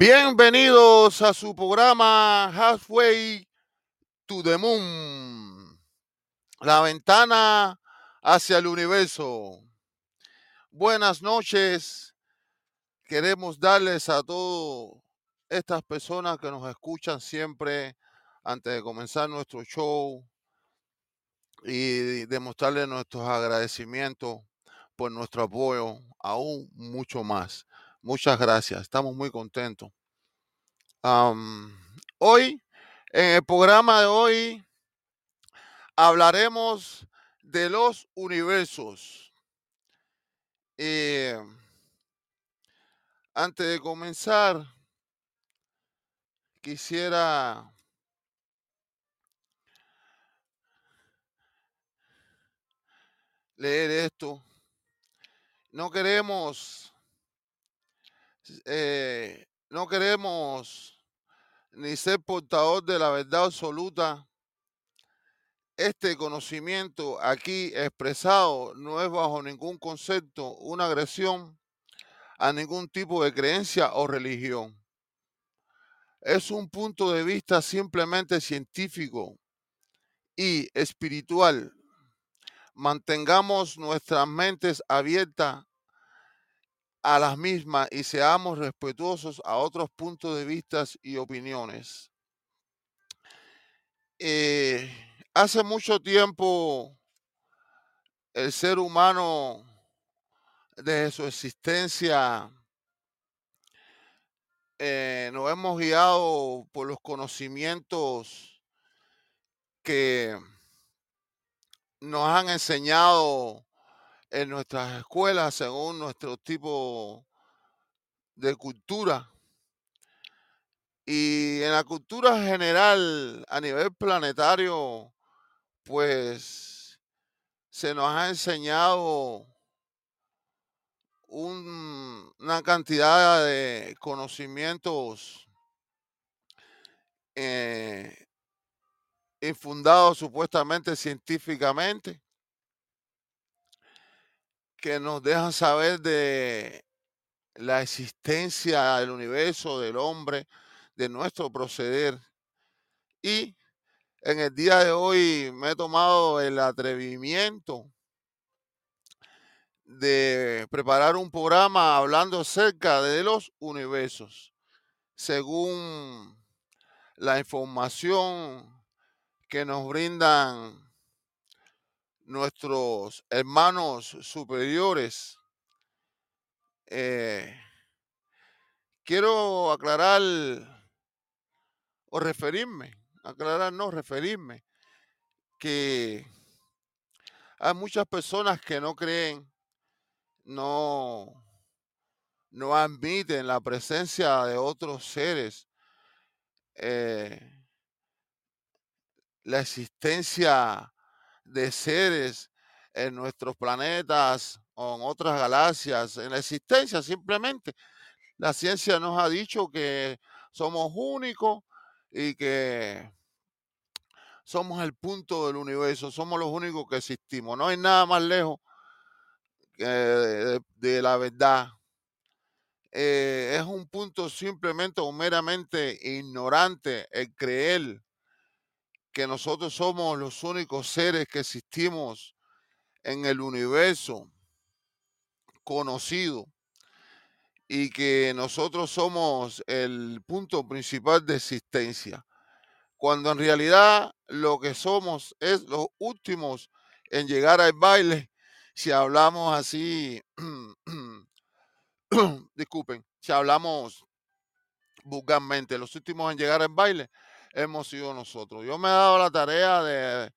Bienvenidos a su programa Halfway to the Moon, la ventana hacia el universo. Buenas noches. Queremos darles a todas estas personas que nos escuchan siempre antes de comenzar nuestro show y demostrarles nuestros agradecimientos por nuestro apoyo, aún mucho más. Muchas gracias, estamos muy contentos. hoy, en el programa de hoy, hablaremos de los universos. Eh, antes de comenzar, quisiera leer esto. No queremos, eh, no queremos ni ser portador de la verdad absoluta. Este conocimiento aquí expresado no es bajo ningún concepto una agresión a ningún tipo de creencia o religión. Es un punto de vista simplemente científico y espiritual. Mantengamos nuestras mentes abiertas a las mismas y seamos respetuosos a otros puntos de vista y opiniones. Eh, hace mucho tiempo el ser humano desde su existencia eh, nos hemos guiado por los conocimientos que nos han enseñado en nuestras escuelas según nuestro tipo de cultura. Y en la cultura general a nivel planetario, pues se nos ha enseñado una cantidad de conocimientos eh, infundados supuestamente científicamente que nos dejan saber de la existencia del universo, del hombre, de nuestro proceder. Y en el día de hoy me he tomado el atrevimiento de preparar un programa hablando acerca de los universos, según la información que nos brindan nuestros hermanos superiores. Eh, quiero aclarar o referirme, aclarar, no referirme, que hay muchas personas que no creen no, no admiten la presencia de otros seres, eh, la existencia de seres en nuestros planetas o en otras galaxias, en la existencia simplemente. La ciencia nos ha dicho que somos únicos y que somos el punto del universo, somos los únicos que existimos. No hay nada más lejos de, la verdad. Eh, es un punto simplemente o meramente ignorante el creer que nosotros somos los únicos seres que existimos en el universo conocido y que nosotros somos el punto principal de existencia, cuando en realidad lo que somos es los últimos en llegar al baile si hablamos así, disculpen, si hablamos vulgarmente, los últimos en llegar al baile hemos sido nosotros. Yo me he dado la tarea de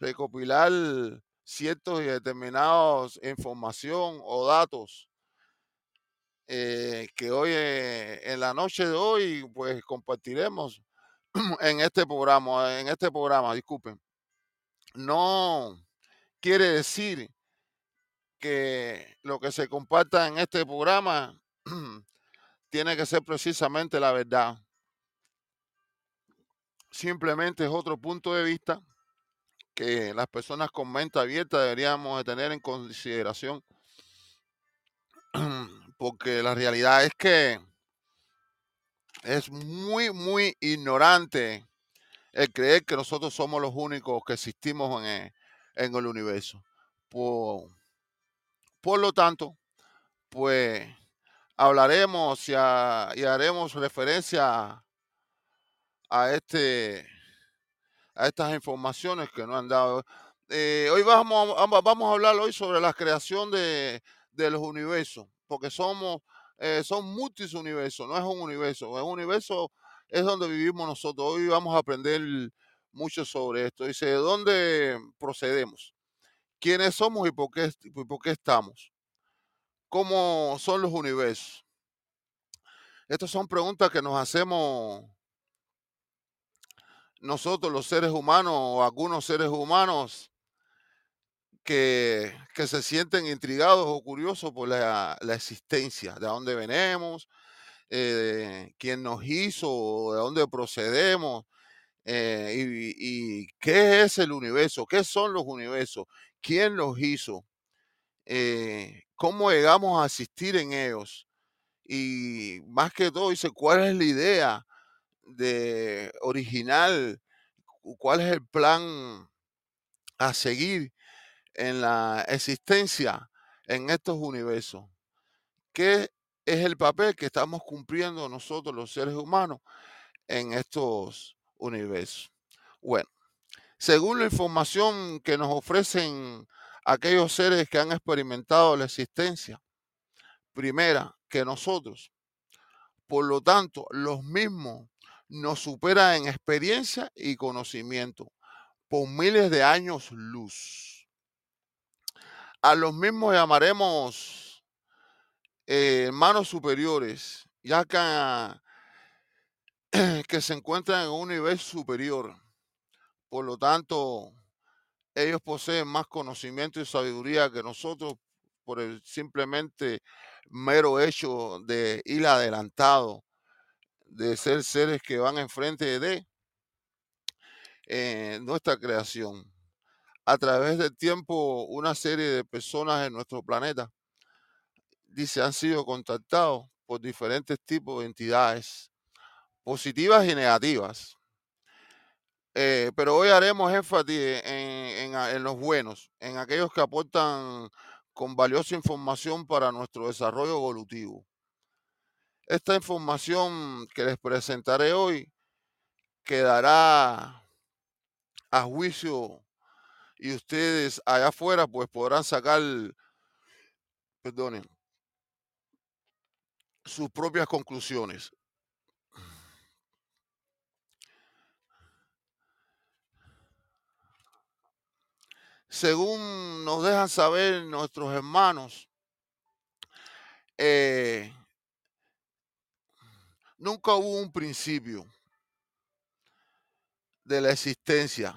recopilar ciertos y determinados información o datos eh, que hoy eh, en la noche de hoy pues compartiremos en este programa, en este programa, disculpen. No quiere decir que lo que se comparta en este programa tiene que ser precisamente la verdad. Simplemente es otro punto de vista que las personas con mente abierta deberíamos de tener en consideración. Porque la realidad es que es muy, muy ignorante el creer que nosotros somos los únicos que existimos en el, en el universo. Por, por lo tanto, pues hablaremos y, y haremos referencia a este a estas informaciones que nos han dado. Eh, hoy vamos, a- vamos a hablar hoy sobre la creación de, de los universos, porque somos eh, son multis universos, no es un universo, es un universo es donde vivimos nosotros. Hoy vamos a aprender mucho sobre esto. Dice, ¿de dónde procedemos? ¿Quiénes somos y por qué, y por qué estamos? ¿Cómo son los universos? Estas son preguntas que nos hacemos nosotros los seres humanos o algunos seres humanos que, que se sienten intrigados o curiosos por la, la existencia, de dónde venimos, eh, quién nos hizo, de dónde procedemos, eh, y, qué es el universo, qué son los universos, quién los hizo, eh, cómo llegamos a existir en ellos. Y más que todo, dice, ¿cuál es la idea de original? cu- ¿Cuál es el plan a seguir en la existencia en estos universos? ¿Qué es el papel que estamos cumpliendo nosotros los seres humanos en estos universos? Bueno, según la información que nos ofrecen aquellos seres que han experimentado la existencia primera que nosotros, por lo tanto, los mismos nos superan en experiencia y conocimiento por miles de años luz. A los mismos llamaremos eh, hermanos superiores, ya que, que se encuentran en un nivel superior. Por lo tanto, ellos poseen más conocimiento y sabiduría que nosotros por el simplemente mero hecho de ir adelantado, de ser seres que van enfrente de eh, nuestra creación. A través del tiempo, una serie de personas en nuestro planeta, dice, han sido contactados por diferentes tipos de entidades, positivas y negativas. Eh, pero hoy haremos énfasis en, los buenos, en aquellos que aportan con valiosa información para nuestro desarrollo evolutivo. Esta información que les presentaré hoy quedará a juicio y ustedes allá afuera pues podrán sacar, perdonen, sus propias conclusiones. Según nos dejan saber nuestros hermanos, eh, nunca hubo un principio de la existencia.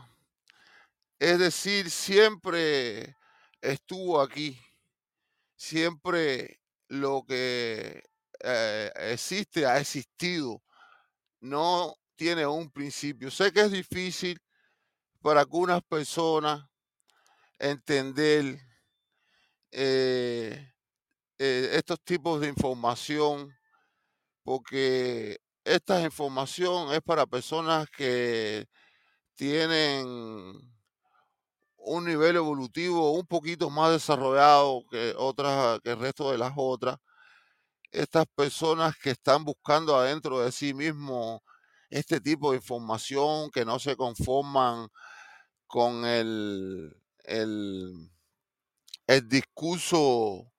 Es decir, siempre estuvo aquí, siempre lo que eh, existe ha existido, no tiene un principio. Sé que es difícil para algunas personas entender eh, eh, estos tipos de información, porque esta información es para personas que tienen un nivel evolutivo un poquito más desarrollado que otras, que el resto de las otras. Estas personas que están buscando adentro de sí mismo este tipo de información, que no se conforman con el, el, el discurso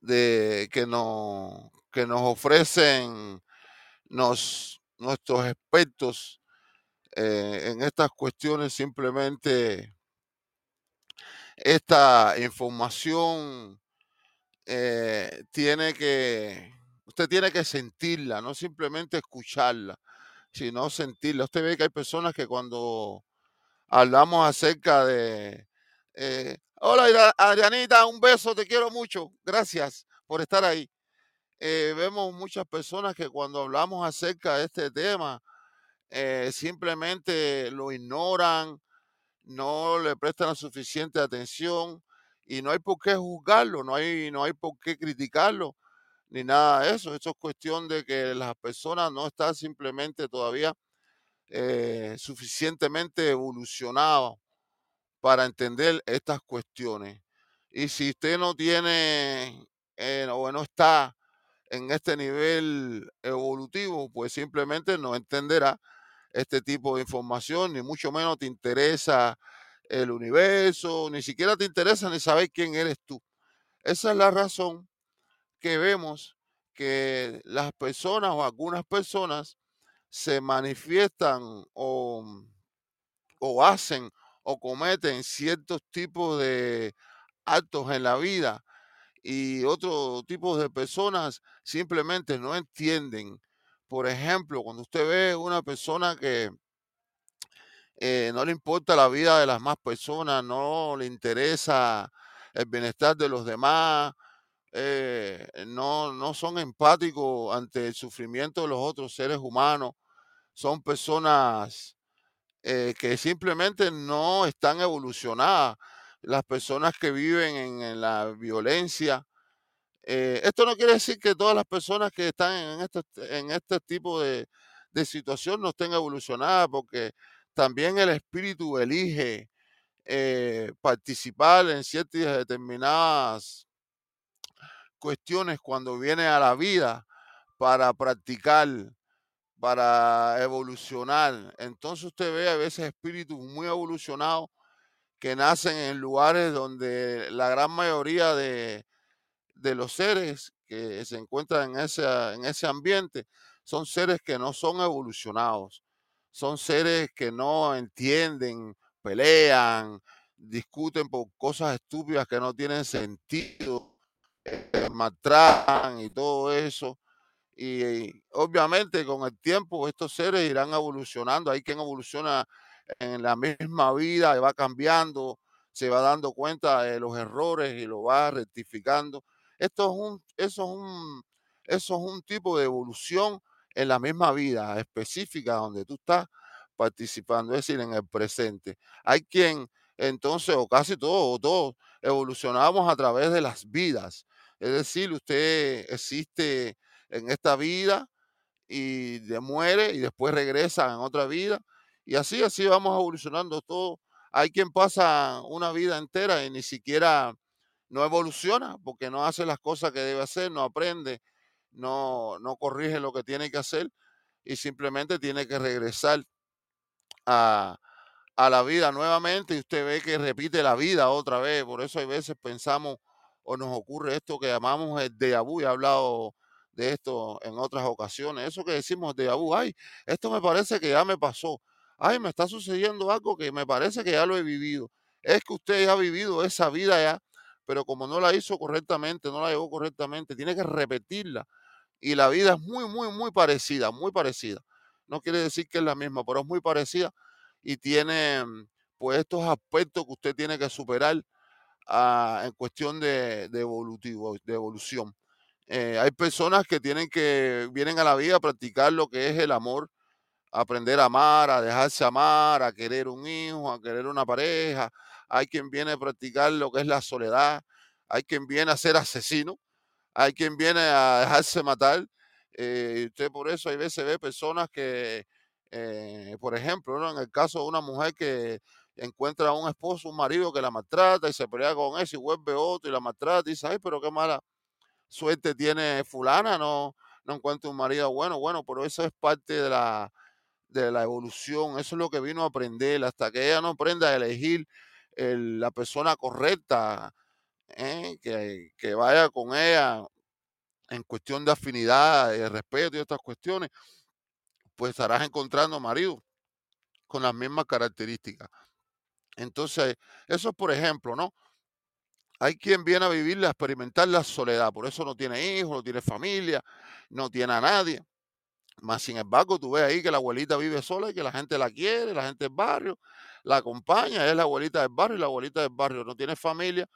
de que nos, que nos ofrecen nos, nuestros expertos eh, en estas cuestiones simplemente esta información eh, tiene que, usted tiene que sentirla, no simplemente escucharla, sino sentirla. Usted ve que hay personas que cuando hablamos acerca de, eh, hola Adria- Adrianita, un beso, te quiero mucho, gracias por estar ahí. Eh, vemos muchas personas que cuando hablamos acerca de este tema, eh, simplemente lo ignoran, no le prestan la suficiente atención y no hay por qué juzgarlo, no hay, no hay por qué criticarlo, ni nada de eso. Eso es cuestión de que las personas no están simplemente todavía eh, suficientemente evolucionadas para entender estas cuestiones. Y si usted no tiene o no está en este nivel evolutivo, pues simplemente no entenderá este tipo de información, ni mucho menos te interesa el universo, ni siquiera te interesa ni saber quién eres tú. Esa es la razón que vemos que las personas o algunas personas se manifiestan o, o hacen o cometen ciertos tipos de actos en la vida y otro tipo de personas simplemente no entienden. Por ejemplo, cuando usted ve una persona que eh, no le importa la vida de las más personas, no le interesa el bienestar de los demás, eh, no, no son empáticos ante el sufrimiento de los otros seres humanos, son personas eh, que simplemente no están evolucionadas. Las personas que viven en, la violencia. Eh, esto no quiere decir que todas las personas que están en este, en este tipo de, de situación no estén evolucionadas, porque también el espíritu elige eh, participar en ciertas determinadas cuestiones cuando viene a la vida para practicar para evolucionar. Entonces usted ve a veces espíritus muy evolucionados que nacen en lugares donde la gran mayoría de, los seres que se encuentran en ese, en ese ambiente son seres que no son evolucionados, son seres que no entienden, pelean, discuten por cosas estúpidas que no tienen sentido, eh, maltratan y todo eso. Y, obviamente con el tiempo estos seres irán evolucionando. Hay quien evoluciona en la misma vida va cambiando, se va dando cuenta de los errores y lo va rectificando. Esto es un, eso es un, eso es un tipo de evolución en la misma vida específica donde tú estás participando, es decir, en el presente. Hay quien entonces, o casi todos, todos, evolucionamos a través de las vidas. Es decir, usted existe en esta vida y muere y después regresa en otra vida. Y así, así vamos evolucionando todo. Hay quien pasa una vida entera y ni siquiera no evoluciona porque no hace las cosas que debe hacer, no aprende, no, no corrige lo que tiene que hacer y simplemente tiene que regresar a, a la vida nuevamente y usted ve que repite la vida otra vez. Por eso hay veces pensamos o nos ocurre esto que llamamos el de vu. He hablado de esto en otras ocasiones. Eso que decimos de Abu, ay, esto me parece que ya me pasó. Ay, me está sucediendo algo que me parece que ya lo he vivido. Es que usted ya ha vivido esa vida ya, pero como no la hizo correctamente, no la llevó correctamente, tiene que repetirla. Y la vida es muy, muy, muy parecida, muy parecida. No quiere decir que es la misma, pero es muy parecida y tiene pues estos aspectos que usted tiene que superar ah, en cuestión de, de, evolutivo, de evolución. Eh, hay personas que tienen que, vienen a la vida a practicar lo que es el amor, aprender a amar, a dejarse amar, a querer un hijo, a querer una pareja. Hay quien viene a practicar lo que es la soledad. Hay quien viene a ser asesino. Hay quien viene a dejarse matar. Eh, usted por eso hay veces ve personas que, eh, por ejemplo, en el caso de una mujer que encuentra a un esposo, un marido que la maltrata y se pelea con eso y vuelve otro y la maltrata y dice, ay, pero qué mala, suerte tiene fulana, no, no encuentra un marido bueno, bueno, pero eso es parte de la, de la evolución, eso es lo que vino a aprender, hasta que ella no aprenda a elegir la persona correcta, ¿eh? que, que, vaya con ella en cuestión de afinidad, de respeto y otras cuestiones, pues estarás encontrando marido con las mismas características. Entonces, eso es por ejemplo, ¿no? Hay quien viene a vivir, a experimentar la soledad, por eso no tiene hijos, no tiene familia, no tiene a nadie. Más sin embargo, tú ves ahí que la abuelita vive sola y que la gente la quiere, la gente del barrio la acompaña, es la abuelita del barrio y la abuelita del barrio no tiene familia,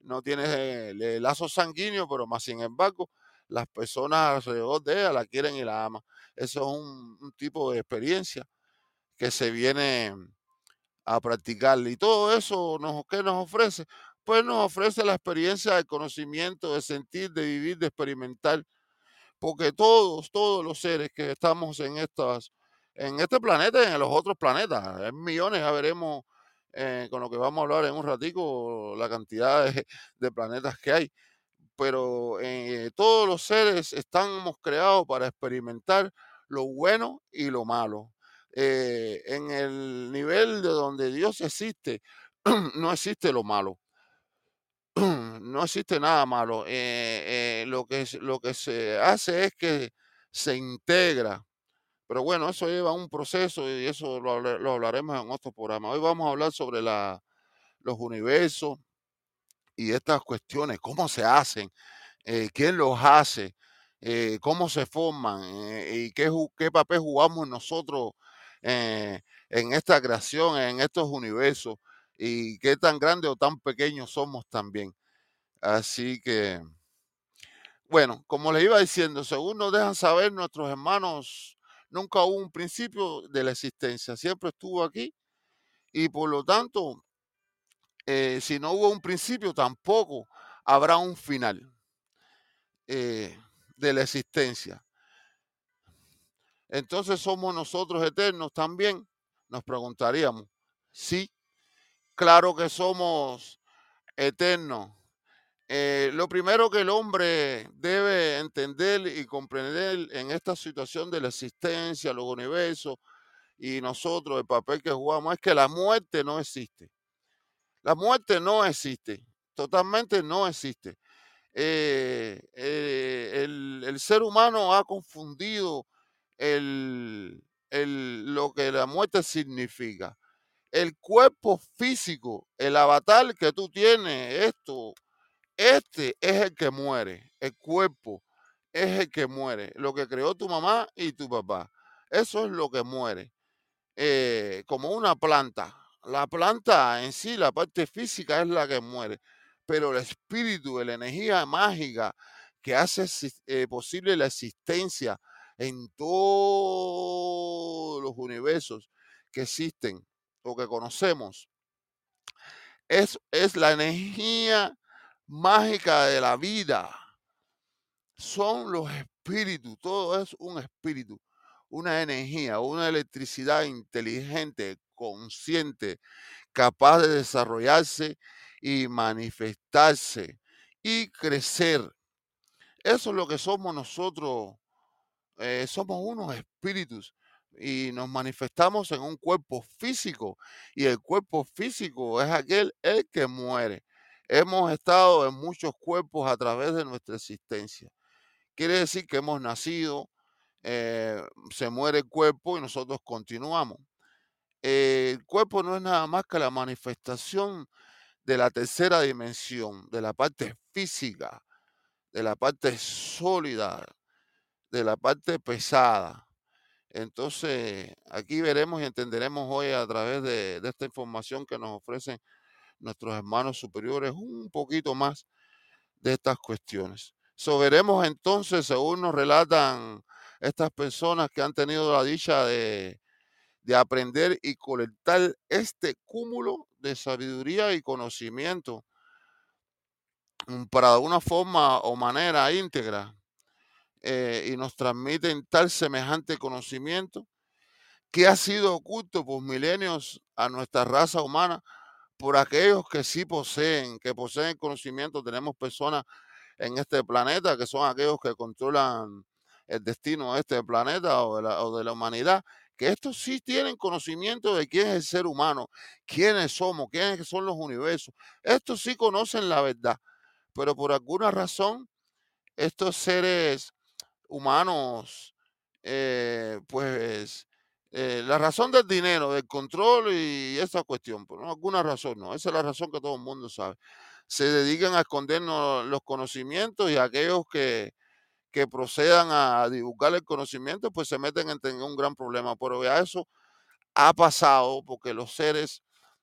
no tiene eh, lazos sanguíneos, pero más sin embargo, las personas alrededor de ella la quieren y la aman. Eso es un, tipo de experiencia que se viene a practicar. Y todo eso, nos, ¿qué nos ofrece? pues nos ofrece la experiencia del conocimiento, de sentir, de vivir, de experimentar porque todos, todos los seres que estamos en estas, en este planeta y en los otros planetas, en millones, ya veremos eh, con lo que vamos a hablar en un ratico, la cantidad de, planetas que hay. Pero eh, todos los seres estamos creados para experimentar lo bueno y lo malo. Eh, en el nivel de donde Dios existe, no existe lo malo. No existe nada malo. Eh, lo, que, lo que se hace es que se integra. Pero bueno, eso lleva un proceso y eso lo, hablaremos en otro programa. Hoy vamos a hablar sobre la, los universos y estas cuestiones, cómo se hacen, eh, quién los hace, eh, cómo se forman eh, y qué, qué, papel jugamos nosotros en esta creación, en estos universos y qué tan grandes o tan pequeños somos también. Así que, bueno, como les iba diciendo, según nos dejan saber nuestros hermanos, nunca hubo un principio de la existencia, siempre estuvo aquí y por lo tanto, si no hubo un principio, tampoco habrá un final. Eh, de la existencia. Entonces somos nosotros eternos también, nos preguntaríamos. Sí, claro que somos eternos. Eh, lo primero que el hombre debe entender y comprender en esta situación de la existencia, los universos y nosotros, el papel que jugamos, es que la muerte no existe. La muerte no existe, totalmente no existe. Eh, eh, el, ser humano ha confundido lo que la muerte significa. El cuerpo físico, el avatar que tú tienes, esto, este es el que muere. El cuerpo es el que muere. Lo que creó tu mamá y tu papá. Eso es lo que muere. Eh, como una planta. La planta en sí, la parte física es la que muere pero el espíritu, la energía mágica que hace eh, posible la existencia en todos los universos que existen o que conocemos, es, es la energía mágica de la vida. Son los espíritus, todo es un espíritu, una energía, una electricidad inteligente, consciente, capaz de desarrollarse y manifestarse y crecer. Eso es lo que somos nosotros. Eh, somos unos espíritus y nos manifestamos en un cuerpo físico y el cuerpo físico es aquel el que muere. Hemos estado en muchos cuerpos a través de nuestra existencia. Quiere decir que hemos nacido, eh, se muere el cuerpo y nosotros continuamos. el cuerpo no es nada más que la manifestación de la tercera dimensión, de la parte física, de la parte sólida, de la parte pesada. Entonces, aquí veremos y entenderemos hoy a través de, esta información que nos ofrecen nuestros hermanos superiores un poquito más de estas cuestiones. So, veremos entonces, según nos relatan estas personas que han tenido la dicha de, de aprender y colectar este cúmulo de sabiduría y conocimiento mm, para de una forma o manera íntegra eh, y nos transmiten tal semejante conocimiento que ha sido oculto por milenios a nuestra raza humana por aquellos que sí poseen, que poseen conocimiento. Tenemos personas en este planeta que son aquellos que controlan el destino de este planeta o de la humanidad que estos sí tienen conocimiento de quién es el ser humano, quiénes somos, quiénes son los universos. Estos sí conocen la verdad, pero por alguna razón estos seres humanos, eh, pues eh, la razón del dinero, del control y esa cuestión, por alguna razón no, esa es la razón que todo el mundo sabe. Se dedican a escondernos los conocimientos y aquellos que, que procedan a divulgar el conocimiento, pues se meten en, un gran problema. Pero ya eso ha pasado porque los seres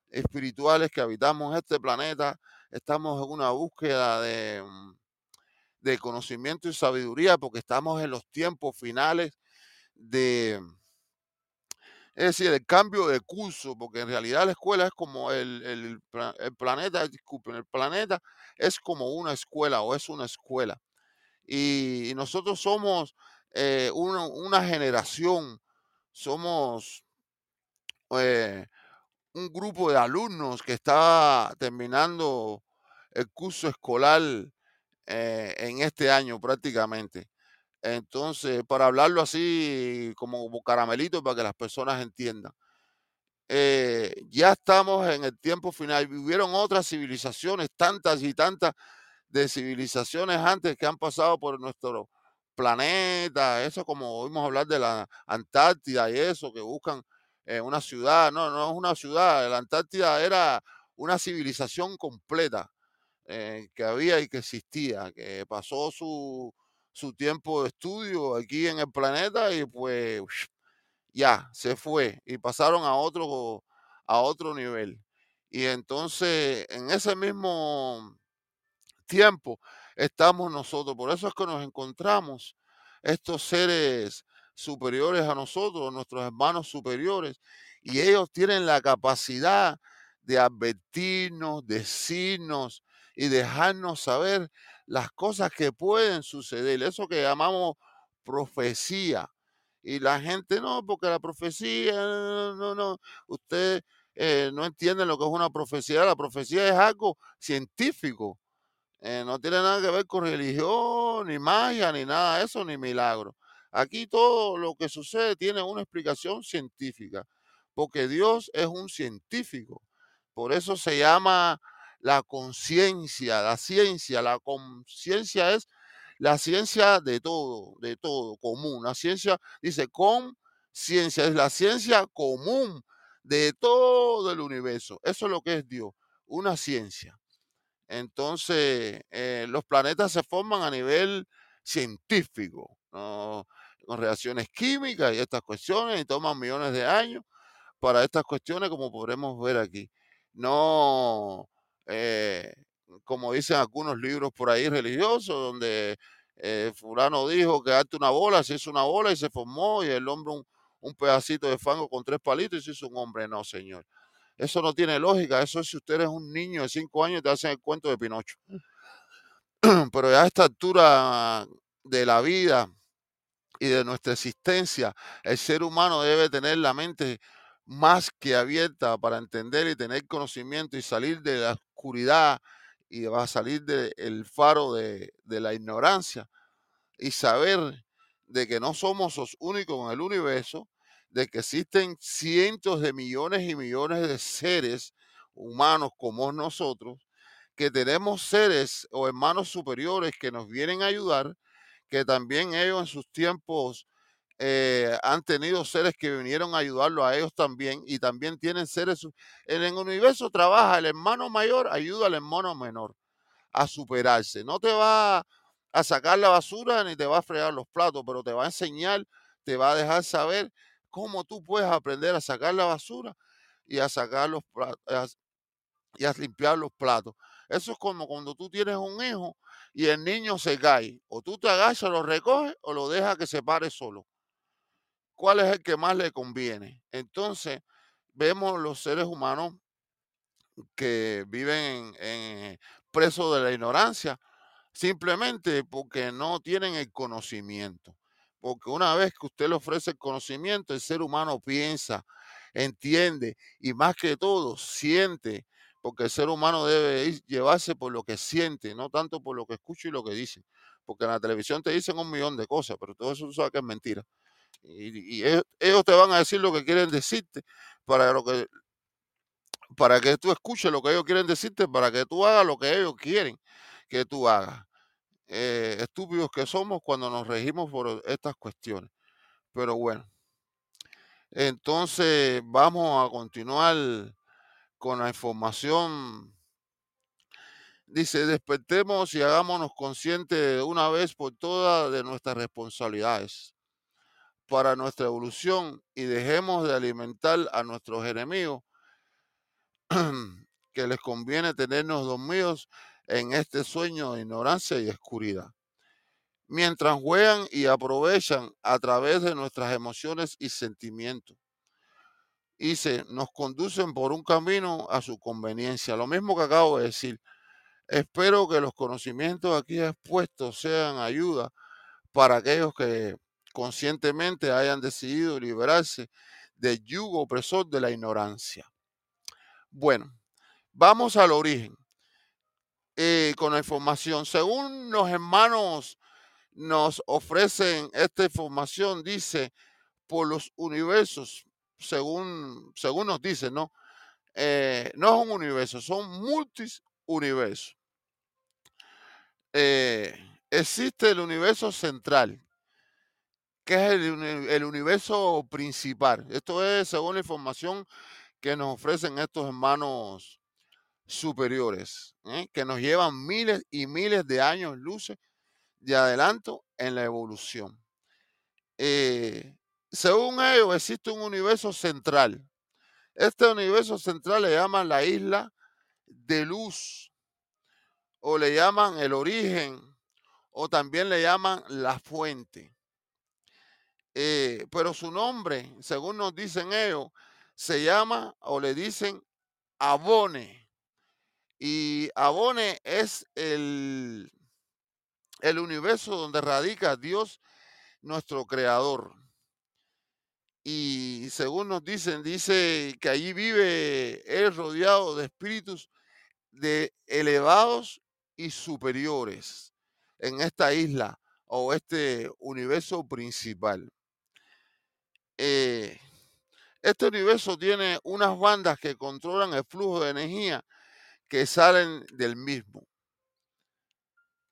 espirituales que habitamos este planeta estamos en una búsqueda de, mm, de conocimiento y sabiduría porque estamos en los tiempos finales de, es decir, el cambio de curso, porque en realidad la escuela es como el, el, planeta, disculpen, el planeta es como una escuela o es una escuela. Y, nosotros somos eh, una, generación, somos eh, un grupo de alumnos que está terminando el curso escolar eh, en este año prácticamente. Entonces, para hablarlo así como, caramelito para que las personas entiendan. Eh, ya estamos en el tiempo final. Hubieron otras civilizaciones, tantas y tantas de civilizaciones antes que han pasado por nuestro planeta. Eso como oímos hablar de la Antártida y eso, que buscan eh, una ciudad. No, no es una ciudad. La Antártida era una civilización completa eh, que había y que existía, que pasó su, su tiempo de estudio aquí en el planeta y pues ya se fue y pasaron a otro, a otro nivel. Y entonces en ese mismo tiempo estamos nosotros. Por eso es que nos encontramos estos seres superiores a nosotros, nuestros hermanos superiores, y ellos tienen la capacidad de advertirnos, decirnos y dejarnos saber las cosas que pueden suceder, eso que llamamos profecía. Y la gente no, porque la profecía, no, no, usted eh, no entiende lo que es una profecía. La profecía es algo científico. Eh, no tiene nada que ver con religión, ni magia, ni nada de eso, ni milagro. Aquí todo lo que sucede tiene una explicación científica, porque Dios es un científico. Por eso se llama la conciencia, la ciencia. La conciencia es la ciencia de todo, de todo, común. La ciencia, dice, con ciencia, es la ciencia común de todo el universo. Eso es lo que es Dios, una ciencia. Entonces, eh, los planetas se forman a nivel científico, con reacciones químicas y estas cuestiones, y toman millones de años para estas cuestiones, como podremos ver aquí. No eh, como dicen algunos libros por ahí religiosos, donde eh, fulano dijo que darte una bola, se hizo una bola y se formó, y el hombre un, pedacito de fango con tres palitos y se hizo un hombre. No, señor. Eso no tiene lógica. Eso es si usted es un niño de cinco años y te hacen el cuento de Pinocho. Pero ya a esta altura de la vida y de nuestra existencia, el ser humano debe tener la mente más que abierta para entender y tener conocimiento y salir de la oscuridad y va a salir del faro de, la ignorancia y saber de que no somos los únicos en el universo, de que existen cientos de millones y millones de seres humanos como nosotros, que tenemos seres o hermanos superiores que nos vienen a ayudar, que también ellos en sus tiempos eh, han tenido seres que vinieron a ayudarlo a ellos también y también tienen seres. En el universo trabaja el hermano mayor, ayuda al hermano menor a superarse. No te va a sacar la basura ni te va a fregar los platos, pero te va a enseñar, te va a dejar saber cómo tú puedes aprender a sacar la basura y a sacar los platos y a limpiar los platos. Eso es como cuando tú tienes un hijo y el niño se cae. O tú te agachas, lo recoges o lo dejas que se pare solo cuál es el que más le conviene. Entonces, vemos los seres humanos que viven en, presos de la ignorancia, simplemente porque no tienen el conocimiento. Porque una vez que usted le ofrece el conocimiento, el ser humano piensa, entiende y más que todo siente, porque el ser humano debe llevarse por lo que siente, no tanto por lo que escucha y lo que dice. Porque en la televisión te dicen un millón de cosas, pero todo eso tú sabes que es mentira. Y, ellos, te van a decir lo que quieren decirte para lo que para que tú escuches lo que ellos quieren decirte, para que tú hagas lo que ellos quieren que tú hagas. Eh, estúpidos que somos cuando nos regimos por estas cuestiones. Pero bueno, entonces vamos a continuar con la información. Dice, despertemos y hagámonos conscientes de una vez por todas de nuestras responsabilidades para nuestra evolución y dejemos de alimentar a nuestros enemigos que les conviene tenernos dormidos en este sueño de ignorancia y oscuridad. Mientras juegan y aprovechan a través de nuestras emociones y sentimientos. Y se nos conducen por un camino a su conveniencia. Lo mismo que acabo de decir. Espero que los conocimientos aquí expuestos sean ayuda para aquellos que conscientemente hayan decidido liberarse del yugo opresor de la ignorancia. Bueno, vamos al origen eh, con la información. Según los hermanos nos ofrecen esta información, dice, por los universos, según, según nos dice, ¿no? Eh, no es un universo, son multis universos. Eh, existe el universo central, que es el, universo principal. Esto es según la información que nos ofrecen estos hermanos superiores, ¿eh? que nos llevan miles y miles de años luces de adelanto en la evolución. Eh, según ellos, existe un universo central. Este universo central le llaman la isla de luz, o le llaman el origen, o también le llaman la fuente. Eh, pero su nombre, según nos dicen ellos, se llama o le dicen Abone. Y Abone es el, el universo donde radica Dios, nuestro creador. Y según nos dicen, dice que allí vive él rodeado de espíritus de elevados y superiores en esta isla o este universo principal. Eh, este universo tiene unas bandas que controlan el flujo de energía que salen del mismo.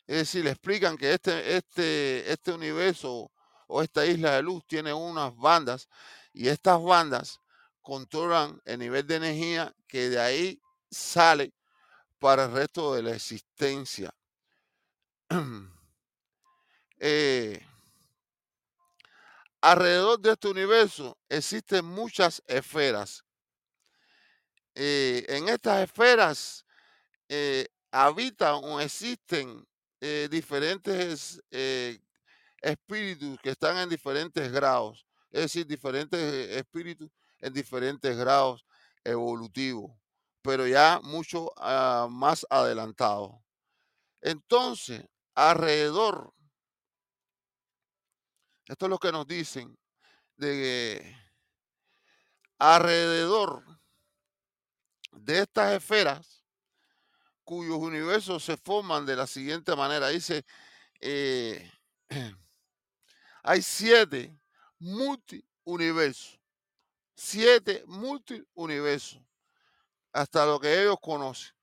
Es decir, le explican que este, este, este universo o esta isla de luz tiene unas bandas y estas bandas controlan el nivel de energía que de ahí sale para el resto de la existencia. Eh, alrededor de este universo existen muchas esferas. Eh, en estas esferas eh, habitan o existen diferentes espíritus que están en diferentes grados, es decir, diferentes espíritus en diferentes grados evolutivos pero ya mucho ah, más adelantado. Entonces, alrededor, esto es lo que nos dicen, de alrededor de estas esferas, cuyos universos se forman de la siguiente manera, dice, eh, hay siete multiuniversos, siete multiuniversos hasta lo que ellos conocen.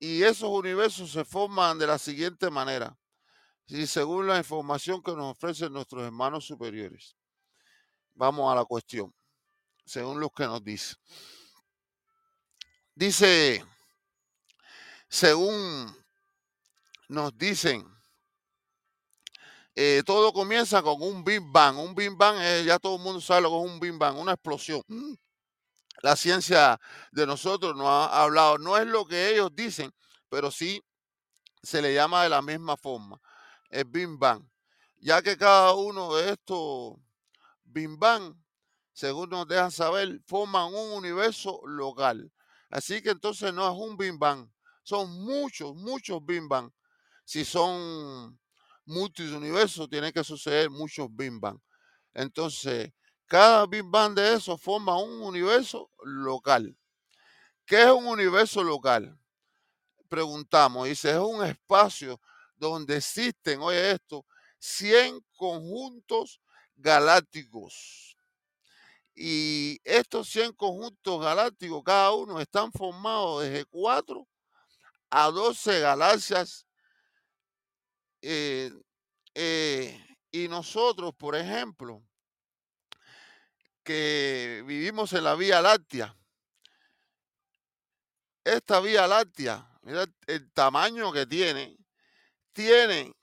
Y esos universos se forman de la siguiente manera, y según la información que nos ofrecen nuestros hermanos superiores. Vamos a la cuestión, según lo que nos dice. Dice, según nos dicen, eh, todo comienza con un Big Bang. Un Big Bang, ya todo el mundo sabe lo que es un Big Bang, una explosión la ciencia de nosotros nos ha hablado. No es lo que ellos dicen, pero sí se le llama de la misma forma, el Big Bang. Ya que cada uno de estos Big Bang, según nos dejan saber, forman un universo local. Así que entonces no es un Big Bang, son muchos, muchos Big Bang. Si son multiuniversos, tiene que suceder muchos Big Bang. Entonces, cada Big Bang de eso forma un universo local. ¿Qué es un universo local? Preguntamos, dice, es un espacio donde existen, oye esto, 100 conjuntos galácticos. Y estos 100 conjuntos galácticos, cada uno están formados desde 4 a 12 galaxias. Eh, eh, y nosotros, por ejemplo, que vivimos en la Vía Láctea. Esta Vía Láctea, mira el tamaño que tiene, tiene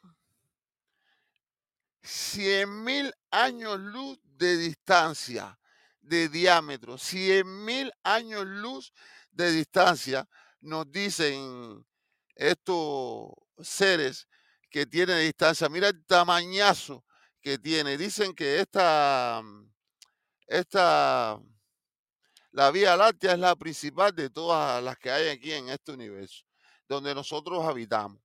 100 mil años luz de distancia, de diámetro, 100 mil años luz de distancia, nos dicen estos seres que tienen distancia. Mira el tamañazo que tiene. Dicen que esta esta, la Vía Láctea es la principal de todas las que hay aquí en este universo. donde nosotros habitamos.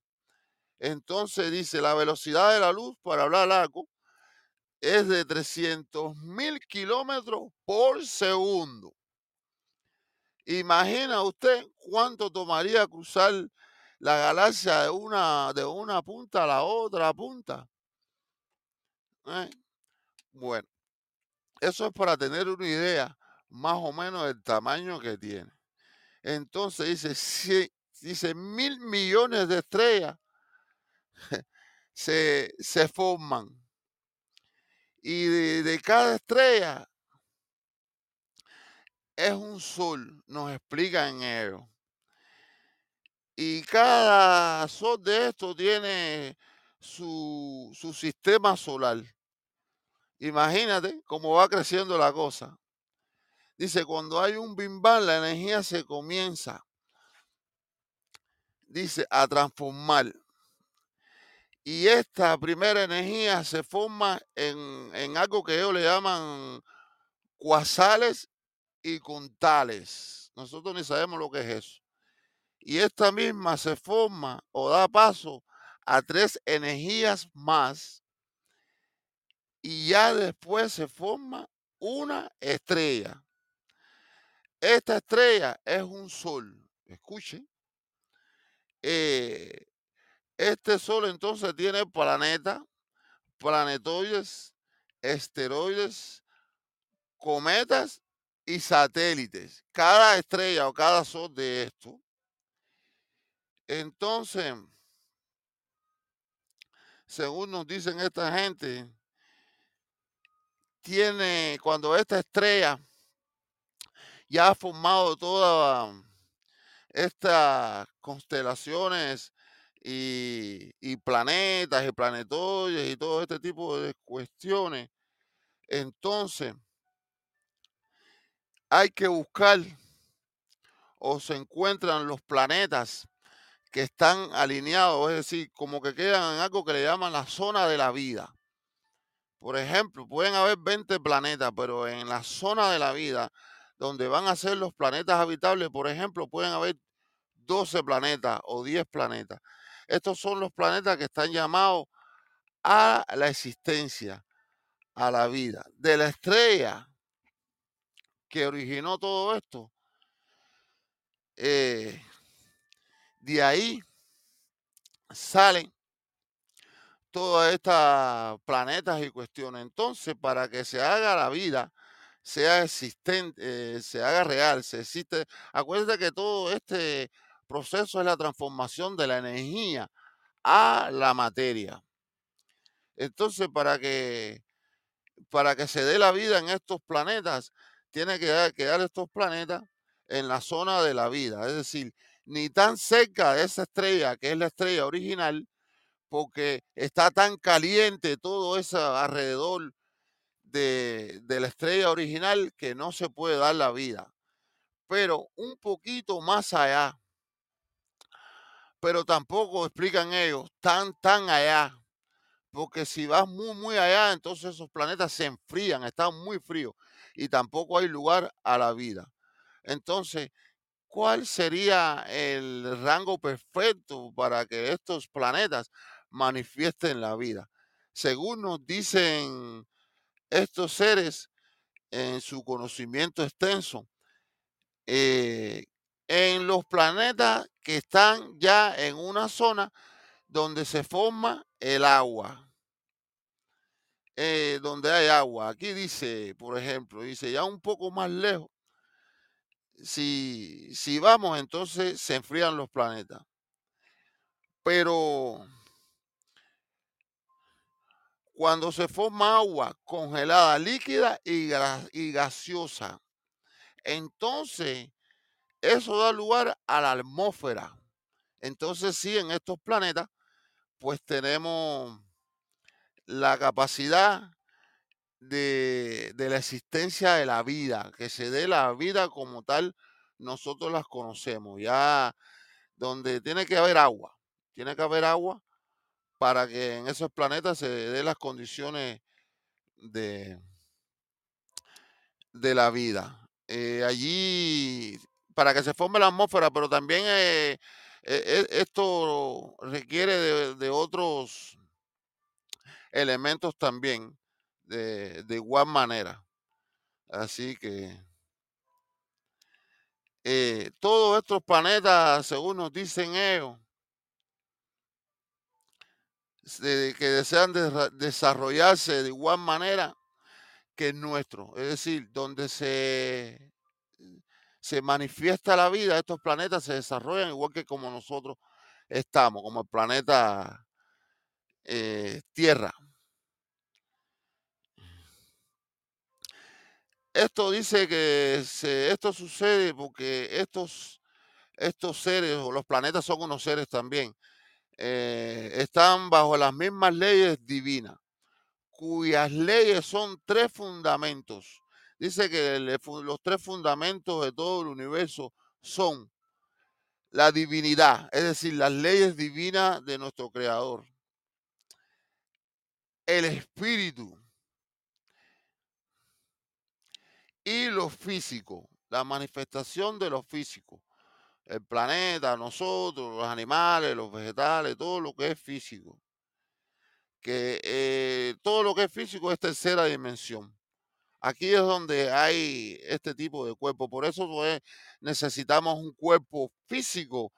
Entonces dice, la velocidad de la luz, para hablar largo, es de 300 mil kilómetros por segundo. Imagina usted cuánto tomaría cruzar la galaxia de una, de una punta a la otra punta. ¿Eh? Bueno, eso es para tener una idea más o menos del tamaño que tiene. Entonces dice, dice mil millones de estrellas se, se forman. Y de, cada estrella es un sol, nos explican ellos. Y cada sol de esto tiene su, su sistema solar. Imagínate cómo va creciendo la cosa. Dice, cuando hay un bimbal, la energía se comienza, dice, a transformar. Y esta primera energía se forma en, algo que ellos le llaman cuasales y contales. Nosotros ni sabemos lo que es eso. Y esta misma se forma o da paso a tres energías más. Y ya después se forma una estrella. Esta estrella es un sol. Escuchen. Eh, este Sol entonces tiene planetas, planetoides, esteroides, cometas y satélites. Cada estrella o cada sol de esto. Entonces, según nos dicen esta gente, tiene, cuando esta estrella ya ha formado todas estas constelaciones y, planetas y planetoides y todo este tipo de cuestiones. Entonces, hay que buscar o se encuentran los planetas que están alineados, es decir, como que quedan en algo que le llaman la zona de la vida. Por ejemplo, pueden haber 20 planetas, pero en la zona de la vida, donde van a ser los planetas habitables, por ejemplo, pueden haber 12 planetas o 10 planetas. Estos son los planetas que están llamados a la existencia, a la vida. De la estrella que originó todo esto, eh, de ahí salen todas estas planetas y cuestiones. Entonces, para que se haga la vida, sea existente, eh, se haga real, se existe. Acuérdate que todo este proceso es la transformación de la energía a la materia. Entonces, para que, para que se dé la vida en estos planetas, tiene que quedar estos planetas en la zona de la vida, es decir, ni tan cerca de esa estrella, que es la estrella original, porque está tan caliente todo eso alrededor de, de la estrella original que no se puede dar la vida. Pero un poquito más allá, pero tampoco explican ellos tan, tan allá. Porque si vas muy, muy allá, entonces esos planetas se enfrían, están muy fríos y tampoco hay lugar a la vida. Entonces, ¿cuál sería el rango perfecto para que estos planetas manifiesten la vida? Según nos dicen estos seres en su conocimiento extenso, eh, en los planetas que están ya en una zona donde se forma el agua. Eh, donde hay agua. Aquí dice, por ejemplo, dice ya un poco más lejos. Si, si vamos, entonces se enfrían los planetas. Pero cuando se forma agua congelada, líquida y, y gaseosa, entonces eso da lugar a la atmósfera. Entonces sí, en estos planetas, pues tenemos la capacidad de, la existencia de la vida, que se dé la vida como tal, nosotros las conocemos, ya donde tiene que haber agua, tiene que haber agua para que en esos planetas se den las condiciones de, de la vida. Eh, allí para que se forme la atmósfera, pero también eh, e- e- esto requiere de, otros elementos también, de, igual manera. Así que eh, todos estos planetas, según nos dicen ellos, que desean desarrollarse de igual manera que el nuestro, es decir, donde se, se manifiesta la vida, estos planetas se desarrollan igual que como nosotros estamos, como el planeta eh, Tierra. Esto dice que esto sucede porque estos, estos seres, o los planetas son unos seres también, eh, están bajo las mismas leyes divinas, cuyas leyes son tres fundamentos. Dice que los tres fundamentos de todo el universo son la divinidad, es decir, las leyes divinas de nuestro Creador, el espíritu y lo físico, la manifestación de lo físico. el planeta, nosotros, los animales, los vegetales, todo lo que es físico. Que eh, todo lo que es físico es tercera dimensión. Aquí es donde hay este tipo de cuerpo. Por eso necesitamos un cuerpo físico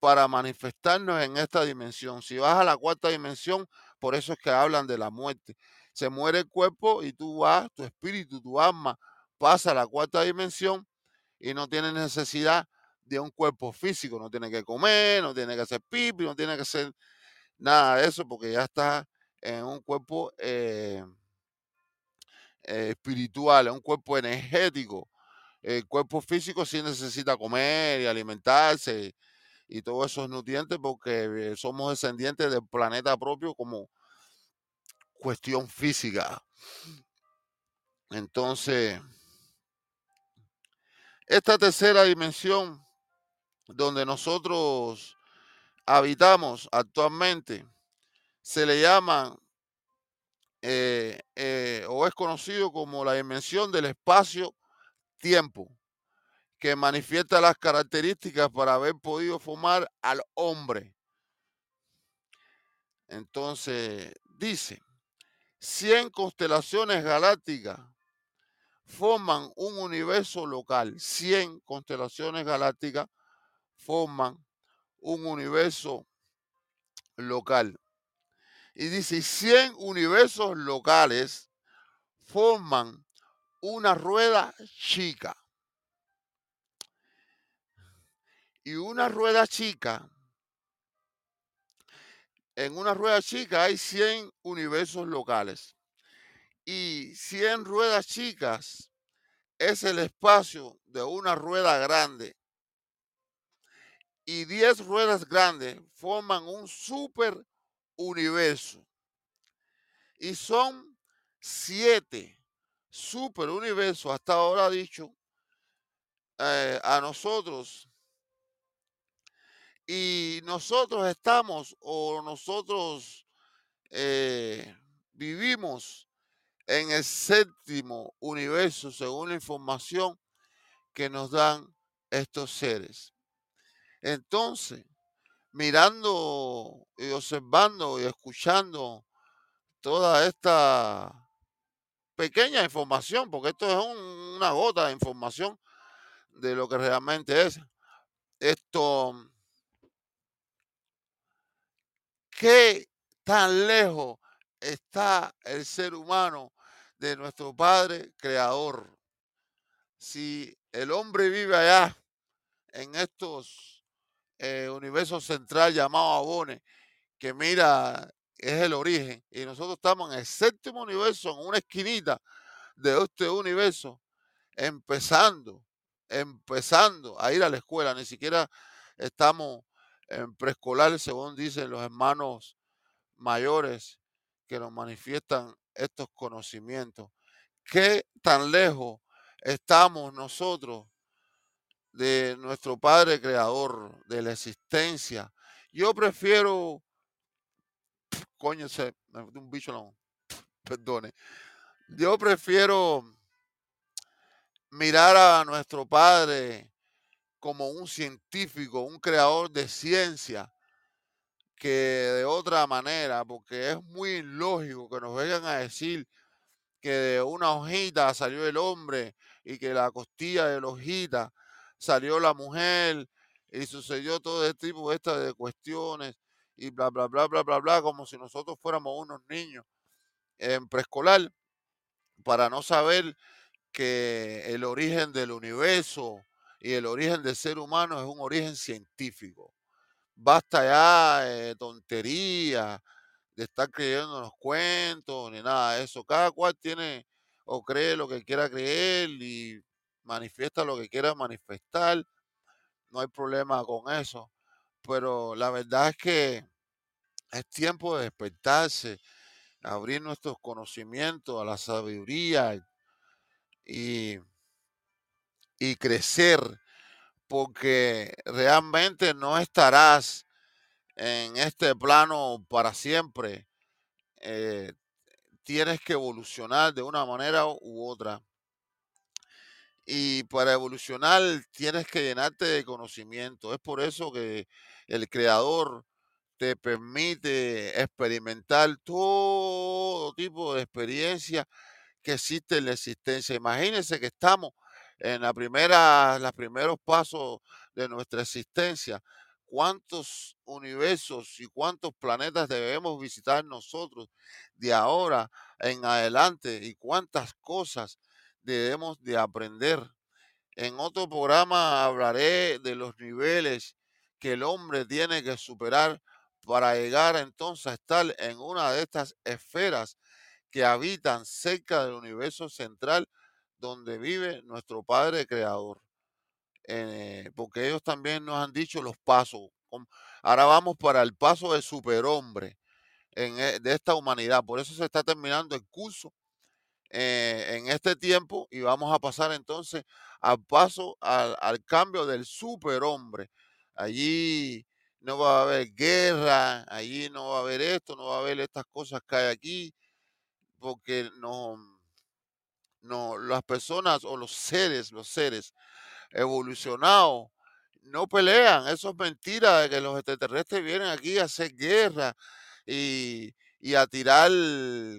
para manifestarnos en esta dimensión. Si vas a la cuarta dimensión, por eso es que hablan de la muerte. Se muere el cuerpo y tú vas, tu espíritu, tu alma, pasa a la cuarta dimensión y no tienes necesidad de un cuerpo físico. No tiene que comer, no tiene que hacer pipi, no tiene que hacer nada de eso porque ya está en un cuerpo eh, eh, espiritual, en un cuerpo energético. El cuerpo físico sí necesita comer y alimentarse y todos esos nutrientes porque eh, somos descendientes del planeta propio como cuestión física. Entonces, esta tercera dimensión donde nosotros habitamos actualmente se le llama eh, eh, o es conocido como la dimensión del espacio-tiempo, que manifiesta las características para haber podido formar al hombre. Entonces, dice, 100 constelaciones galácticas forman un universo local. 100 constelaciones galácticas forman un universo local. Y dice, 100 universos locales forman una rueda chica. Y una rueda chica, en una rueda chica hay 100 universos locales. Y 100 ruedas chicas es el espacio de una rueda grande. Y 10 ruedas grandes forman un super universo. Y son 7 super universos, hasta ahora dicho, eh, a nosotros. Y nosotros estamos o nosotros eh, vivimos en el séptimo universo, según la información que nos dan estos seres. Entonces, mirando y observando y escuchando toda esta pequeña información, porque esto es un- una gota de información de lo que realmente es. Esto, ¿qué tan lejos está el ser humano de nuestro Padre Creador? Si el hombre vive allá, en estos eh, universos central llamado Abone, que mira, es el origen, y nosotros estamos en el séptimo universo, en una esquinita de este universo, empezando, empezando a ir a la escuela, ni siquiera estamos en preescolar, según dicen los hermanos mayores que nos manifiestan estos conocimientos. ¿Qué tan lejos estamos nosotros de nuestro Padre Creador, de la existencia? Yo prefiero, coño, se un bicho no, perdone. Yo prefiero mirar a nuestro Padre como un científico, un creador de ciencia, que de otra manera, porque es muy lógico que nos vengan a decir que de una hojita salió el hombre y que la costilla de la hojita salió la mujer y sucedió todo este tipo de cuestiones y bla, bla, bla, bla, bla, bla, como si nosotros fuéramos unos niños en preescolar para no saber que el origen del universo y el origen del ser humano es un origen científico. Basta ya eh, tontería de estar creyendo los cuentos ni nada de eso. Cada cual tiene o cree lo que quiera creer y manifiesta lo que quiera manifestar. No hay problema con eso. Pero la verdad es que es tiempo de despertarse, abrir nuestros conocimientos a la sabiduría y, y crecer, porque realmente no estarás en este plano para siempre. Eh, tienes que evolucionar de una manera u otra. Y para evolucionar tienes que llenarte de conocimiento. Es por eso que el creador te permite experimentar todo tipo de experiencia que existe en la existencia. Imagínense que estamos en la primera, los primeros pasos de nuestra existencia. ¿Cuántos universos y cuántos planetas debemos visitar nosotros de ahora en adelante? ¿Y cuántas cosas debemos de aprender? En otro programa hablaré de los niveles que el hombre tiene que superar para llegar entonces a estar en una de estas esferas que habitan cerca del universo central donde vive nuestro Padre Creador. Eh, porque ellos también nos han dicho los pasos. Ahora vamos para el paso del superhombre en, e, de esta humanidad. Por eso se está terminando el curso eh, en este tiempo y vamos a pasar entonces al paso, al, al cambio del superhombre. Allí no va a haber guerra, allí no va a haber esto, no va a haber estas cosas que hay aquí, porque no, no, las personas o los seres, los seres evolucionados no pelean. Eso es mentira de que los extraterrestres vienen aquí a hacer guerra y, y a tirar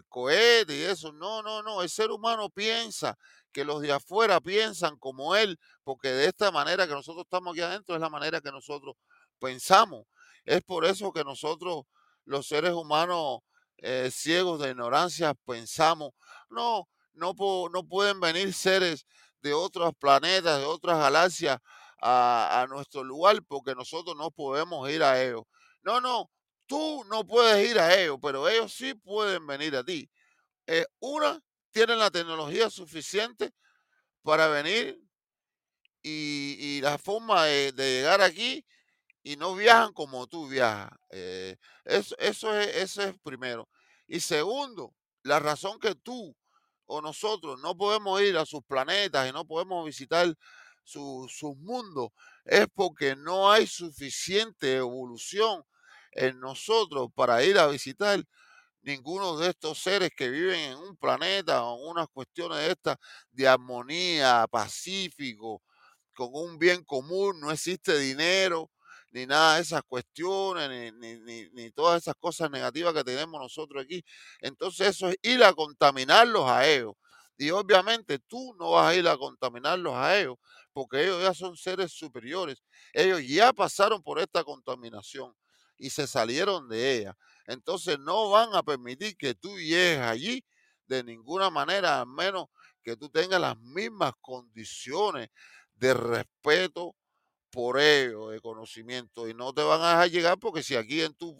cohetes y eso. No, no, no. El ser humano piensa que los de afuera piensan como él, porque de esta manera que nosotros estamos aquí adentro es la manera que nosotros pensamos. Es por eso que nosotros, los seres humanos eh, ciegos de ignorancia, pensamos, no, no, no pueden venir seres de otros planetas, de otras galaxias a, nuestro lugar porque nosotros no podemos ir a ellos. No, no, tú no puedes ir a ellos, pero ellos sí pueden venir a ti. Eh, una, tienen la tecnología suficiente para venir y, la forma de, llegar aquí y no viajan como tú viajas. Eh, eso, es, eso es primero. Y segundo, la razón que tú o nosotros no podemos ir a sus planetas y no podemos visitar sus mundos es porque no hay suficiente evolución en nosotros para ir a visitar ninguno de estos seres que viven en un planeta o unas cuestiones de estas de armonía, pacífico, con un bien común, no existe dinero, ni nada de esas cuestiones, ni, ni, ni, todas esas cosas negativas que tenemos nosotros aquí. Entonces eso es ir a contaminarlos a ellos. Y obviamente tú no vas a ir a contaminarlos a ellos, porque ellos ya son seres superiores. Ellos ya pasaron por esta contaminación y se salieron de ella. Entonces no van a permitir que tú llegues allí de ninguna manera, a menos que tú tengas las mismas condiciones de respeto por ello, de conocimiento, y no te van a dejar llegar porque si aquí en tu,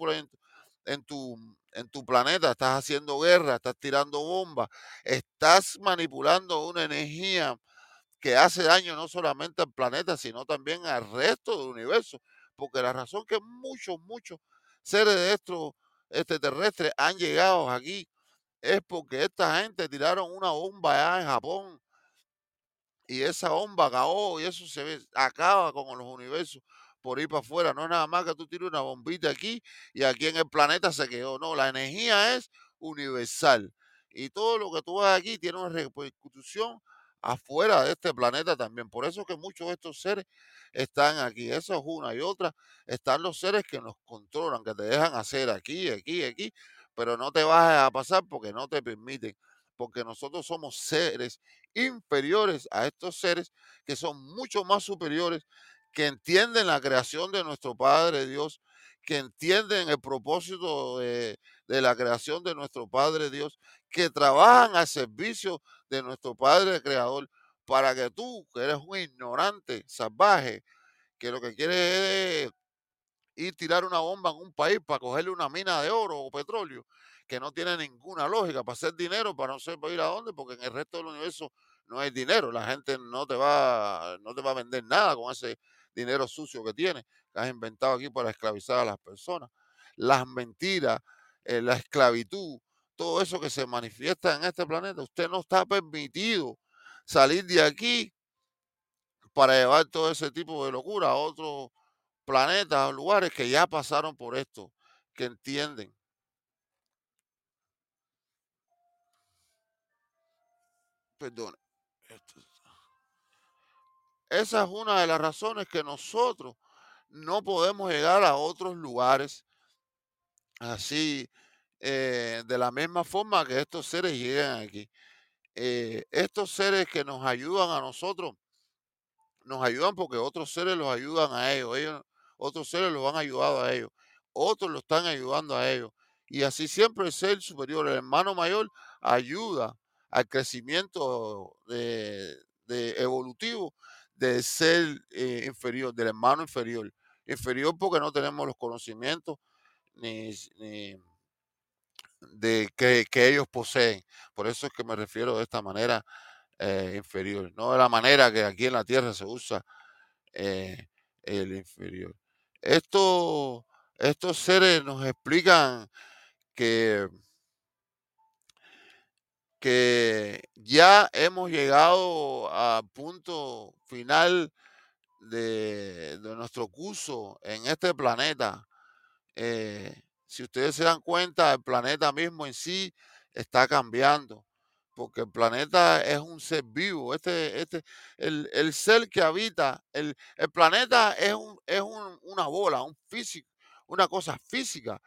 en tu, en tu planeta estás haciendo guerra, estás tirando bombas, estás manipulando una energía que hace daño no solamente al planeta, sino también al resto del universo, porque la razón que muchos, muchos seres de estos extraterrestres han llegado aquí es porque esta gente tiraron una bomba allá en Japón y esa bomba acabó y eso se ve, acaba con los universos por ir para afuera. No es nada más que tú tires una bombita aquí y aquí en el planeta se quedó. No, la energía es universal. Y todo lo que tú ves aquí tiene una repercusión afuera de este planeta también. Por eso que muchos de estos seres están aquí. Eso es una y otra. Están los seres que nos controlan, que te dejan hacer aquí, aquí, aquí, pero no te vas a pasar porque no te permiten. Porque nosotros somos seres inferiores a estos seres que son mucho más superiores, que entienden la creación de nuestro Padre Dios, que entienden el propósito de, de la creación de nuestro Padre Dios, que trabajan al servicio de nuestro Padre Creador, para que tú, que eres un ignorante, salvaje, que lo que quieres es ir tirar una bomba en un país para cogerle una mina de oro o petróleo, que no tiene ninguna lógica para hacer dinero, para no sé para ir a dónde, porque en el resto del universo no hay dinero. La gente no te va, no te va a vender nada con ese dinero sucio que tienes, que has inventado aquí para esclavizar a las personas. Las mentiras, eh, la esclavitud, todo eso que se manifiesta en este planeta, usted no está permitido salir de aquí para llevar todo ese tipo de locura a otros planetas, lugares que ya pasaron por esto, que entienden. Perdone. Esa es una de las razones que nosotros no podemos llegar a otros lugares así, eh, de la misma forma que estos seres llegan aquí. Eh, estos seres que nos ayudan a nosotros, nos ayudan porque otros seres los ayudan a ellos, otros seres los han ayudado a ellos, otros lo están ayudando a ellos. Y así siempre el ser superior, el hermano mayor, ayuda al crecimiento de, evolutivo del ser eh, inferior, del hermano inferior. Inferior porque no tenemos los conocimientos ni, de que, ellos poseen. Por eso es que me refiero de esta manera eh, inferior, no de la manera que aquí en la tierra se usa eh, el inferior. Esto, estos seres nos explican que, que ya hemos llegado al punto final de, de nuestro curso en este planeta. Eh, si ustedes se dan cuenta, el planeta mismo en sí está cambiando, porque el planeta es un ser vivo. Este, este, el, ser que habita, el, planeta es, un, es una bola, un físico, una cosa física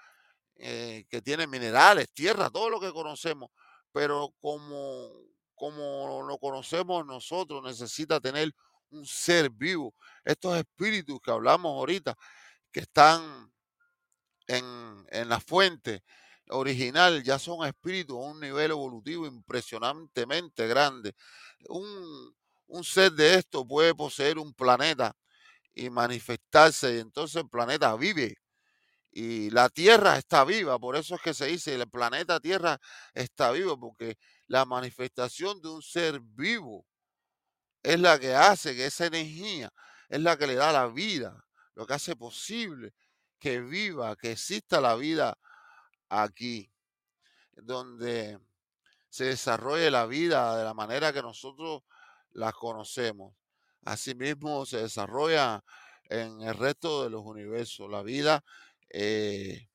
eh, que tiene minerales, tierra, todo lo que conocemos, pero como, como lo conocemos nosotros, necesita tener un ser vivo. Estos espíritus que hablamos ahorita, que están en, la fuente original ya son espíritus a un nivel evolutivo impresionantemente grande. Un, un ser de esto puede poseer un planeta y manifestarse y entonces el planeta vive y la Tierra está viva, por eso es que se dice el planeta Tierra está vivo porque la manifestación de un ser vivo es la que hace que esa energía es la que le da la vida, lo que hace posible que viva, que exista la vida aquí, donde se desarrolle la vida de la manera que nosotros la conocemos. Asimismo se desarrolla en el resto de los universos. La vida eh,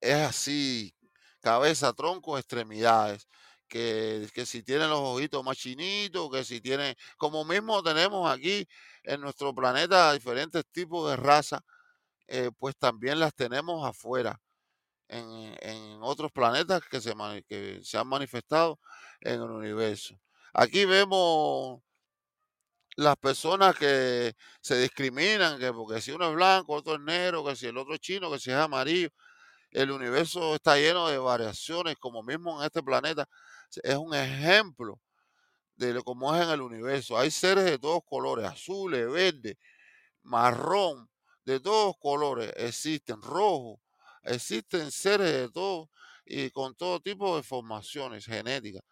es así, cabeza, tronco, extremidades. Que, que, si tiene los ojitos más chinitos, que si tiene, como mismo tenemos aquí en nuestro planeta diferentes tipos de razas eh, pues también las tenemos afuera, en, otros planetas que se, que se han manifestado en el universo. Aquí vemos las personas que se discriminan, que porque si uno es blanco, otro es negro, que si el otro es chino, que si es amarillo. El universo está lleno de variaciones, como mismo en este planeta. Es un ejemplo de lo como es en el universo. Hay seres de todos colores, azules, verdes, marrón, de todos colores existen, rojos, existen seres de todo y con todo tipo de formaciones genéticas,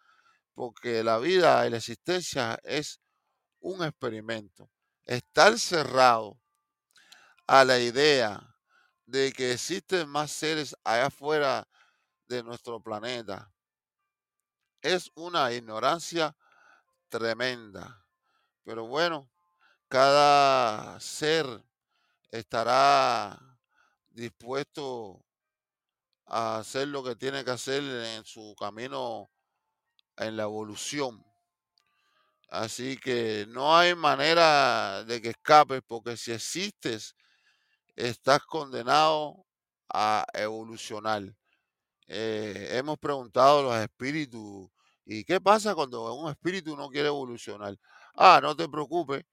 porque la vida y la existencia es un experimento. Estar cerrado a la idea de que existen más seres allá afuera de nuestro planeta es una ignorancia tremenda. Pero bueno, cada ser estará dispuesto a hacer lo que tiene que hacer en su camino en la evolución. Así que no hay manera de que escapes, porque si existes, estás condenado a evolucionar. Eh, hemos preguntado a los espíritus, ¿y qué pasa cuando un espíritu no quiere evolucionar? Ah, no te preocupes,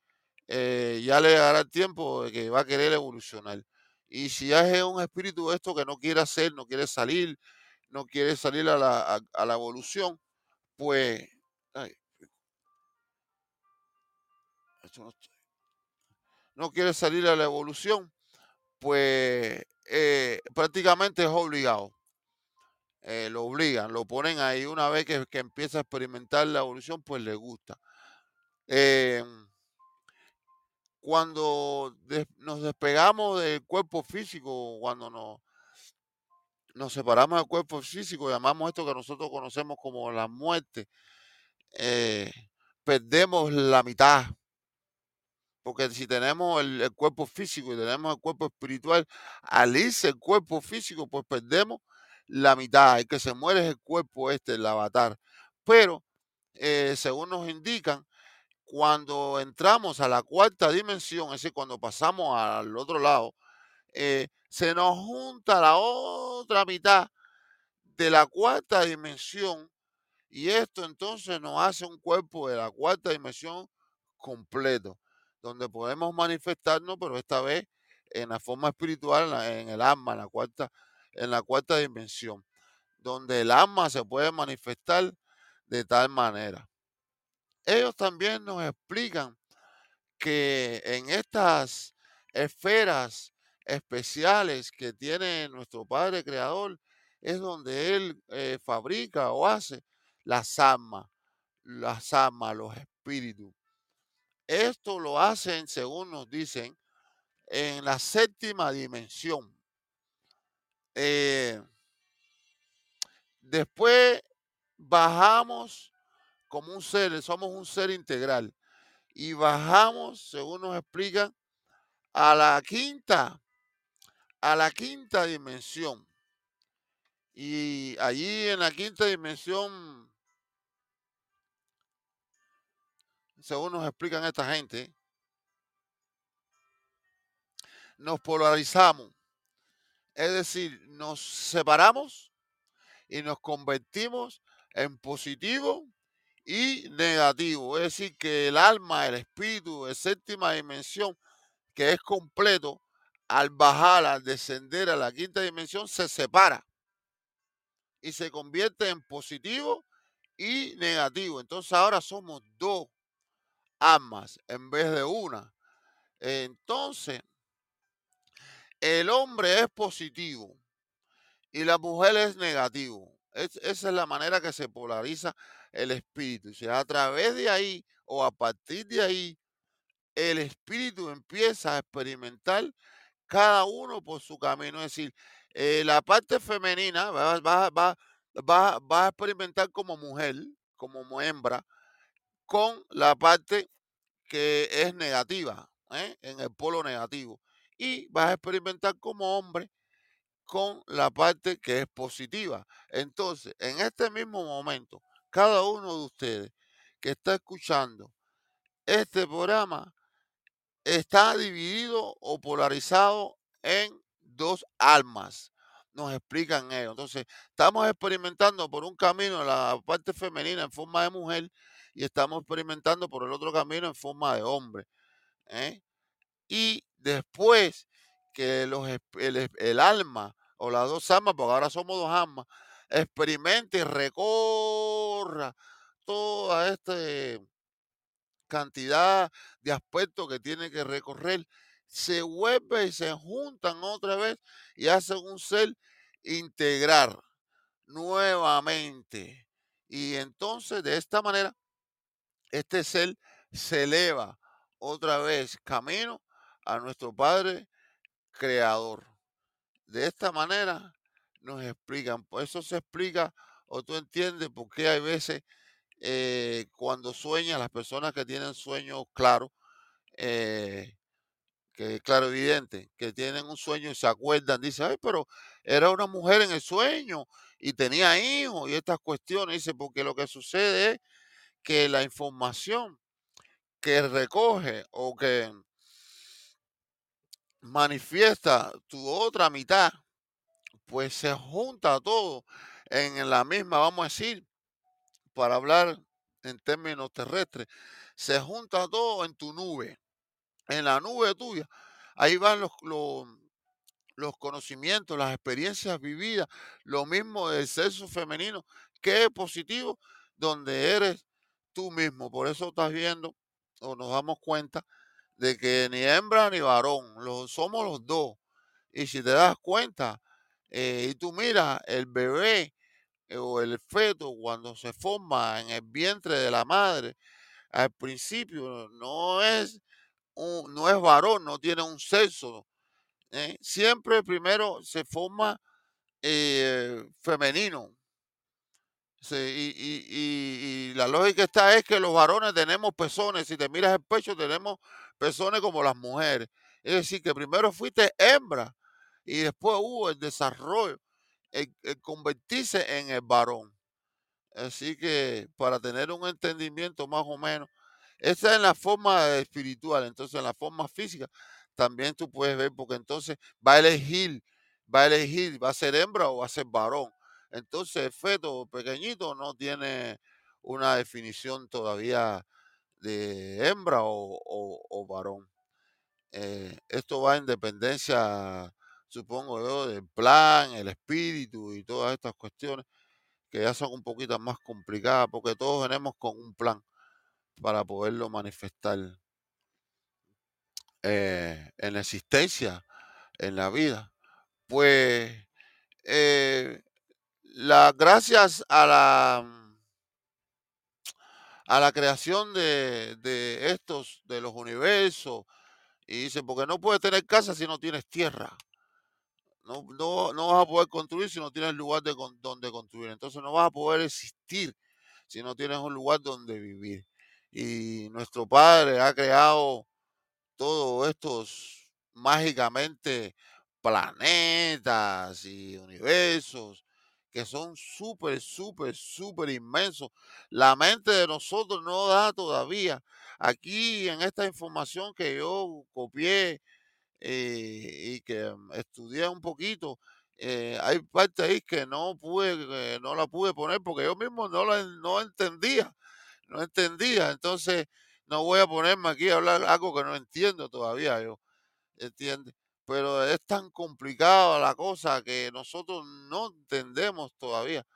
eh, ya le dará tiempo de que va a querer evolucionar. Y si ya es un espíritu esto que no quiere hacer, no quiere salir, no quiere salir a la, a- la evolución, pues no quiere salir a la evolución, pues eh, prácticamente es obligado. eh, lo obligan, lo ponen ahí. Una vez que, que empieza a experimentar la evolución, pues le gusta. Eh, cuando nos despegamos del cuerpo físico, cuando nos, nos separamos del cuerpo físico, llamamos esto que nosotros conocemos como la muerte, eh, perdemos la mitad. Porque si tenemos el, el cuerpo físico y tenemos el cuerpo espiritual, al irse el cuerpo físico, pues perdemos la mitad. El que se muere es el cuerpo este, el avatar. Pero, eh, según nos indican, cuando entramos a la cuarta dimensión, es decir, cuando pasamos al otro lado, eh, se nos junta la otra mitad de la cuarta dimensión y esto entonces nos hace un cuerpo de la cuarta dimensión completo, donde podemos manifestarnos, pero esta vez en la forma espiritual, en, el alma, en la cuarta, en la cuarta dimensión, donde el alma se puede manifestar de tal manera. Ellos también nos explican que en estas esferas especiales que tiene nuestro Padre Creador es donde Él eh, fabrica o hace las almas, las almas, los espíritus. Esto lo hacen, según nos dicen, en la séptima dimensión. Eh, después bajamos como un ser, somos un ser integral. Y bajamos, según nos explican, a la quinta, a la quinta dimensión. Y allí en la quinta dimensión, según nos explican esta gente, nos polarizamos. Es decir, nos separamos y nos convertimos en positivo y negativo. Es decir, que el alma, el espíritu de séptima dimensión, que es completo, al bajar, al descender a la quinta dimensión, se separa y se convierte en positivo y negativo. Entonces ahora somos dos almas en vez de una. Entonces, el hombre es positivo y la mujer es negativo. Es- esa es la manera que se polariza el espíritu. O sea, a través de ahí o a partir de ahí, el espíritu empieza a experimentar cada uno por su camino. Es decir, eh, la parte femenina va, va- va- va- a experimentar como mujer, como hembra, con la parte que es negativa, ¿eh? en el polo negativo. Y vas a experimentar como hombre con la parte que es positiva. Entonces, en este mismo momento, cada uno de ustedes que está escuchando este programa está dividido o polarizado en dos almas. Nos explican ellos. Entonces, estamos experimentando por un camino la parte femenina en forma de mujer y estamos experimentando por el otro camino en forma de hombre. ¿eh? Y después que los, el, el alma o las dos almas, porque ahora somos dos almas, experimente y recorra toda esta cantidad de aspectos que tiene que recorrer, se vuelve y se juntan otra vez y hacen un ser integrar nuevamente. Y entonces de esta manera, este ser se eleva otra vez camino a nuestro Padre Creador. De esta manera nos explican, eso se explica o tú entiendes por qué hay veces eh, cuando sueñan las personas que tienen sueños claros, eh, que claro, evidente, que tienen un sueño y se acuerdan, dicen, ay, pero era una mujer en el sueño y tenía hijos y estas cuestiones, dice, porque lo que sucede es que la información que recoge o que manifiesta tu otra mitad, pues se junta todo en la misma, vamos a decir, para hablar en términos terrestres, se junta todo en tu nube, en la nube tuya. Ahí van los, los, los conocimientos, las experiencias vividas, lo mismo del sexo femenino, que es positivo, donde eres tú mismo. Por eso estás viendo o nos damos cuenta de que ni hembra ni varón, somos los dos. Y si te das cuenta, eh, y tú miras el bebé eh, o el feto cuando se forma en el vientre de la madre, al principio no es, no es varón, no tiene un sexo. ¿eh? Siempre primero se forma femenino, y, la lógica está es que los varones tenemos pezones. Si te miras el pecho, tenemos pezones como las mujeres. Es decir, que primero fuiste hembra y después hubo el desarrollo, el, convertirse en el varón. Así que para tener un entendimiento más o menos, esa es la forma espiritual. Entonces, en la forma física, también tú puedes ver, porque entonces va a elegir, va a elegir, va a ser hembra o va a ser varón. Entonces el feto pequeñito no tiene una definición todavía de hembra o, varón. Eh, esto va en dependencia, supongo yo, del plan, el espíritu y todas estas cuestiones que ya son un poquito más complicadas porque todos venimos con un plan para poderlo manifestar eh, en la existencia, en la vida. Pues eh, la, gracias a la, a la creación de, estos, de los universos, y dice, porque no puedes tener casa si no tienes tierra. No, no, vas a poder construir si no tienes lugar de, donde construir. Entonces no vas a poder existir si no tienes un lugar donde vivir. Y nuestro Padre ha creado todos estos mágicamente planetas y universos que son súper, súper, súper inmensos. La mente de nosotros no da todavía. Aquí en esta información que yo copié eh, y que mm, estudié un poquito, eh, hay partes ahí que no pude, no la pude poner porque yo mismo no la no entendía, no entendía. Entonces no voy a ponerme aquí a hablar algo que no entiendo todavía yo, ¿entiendes? pero es tan complicada la cosa que nosotros no entendemos todavía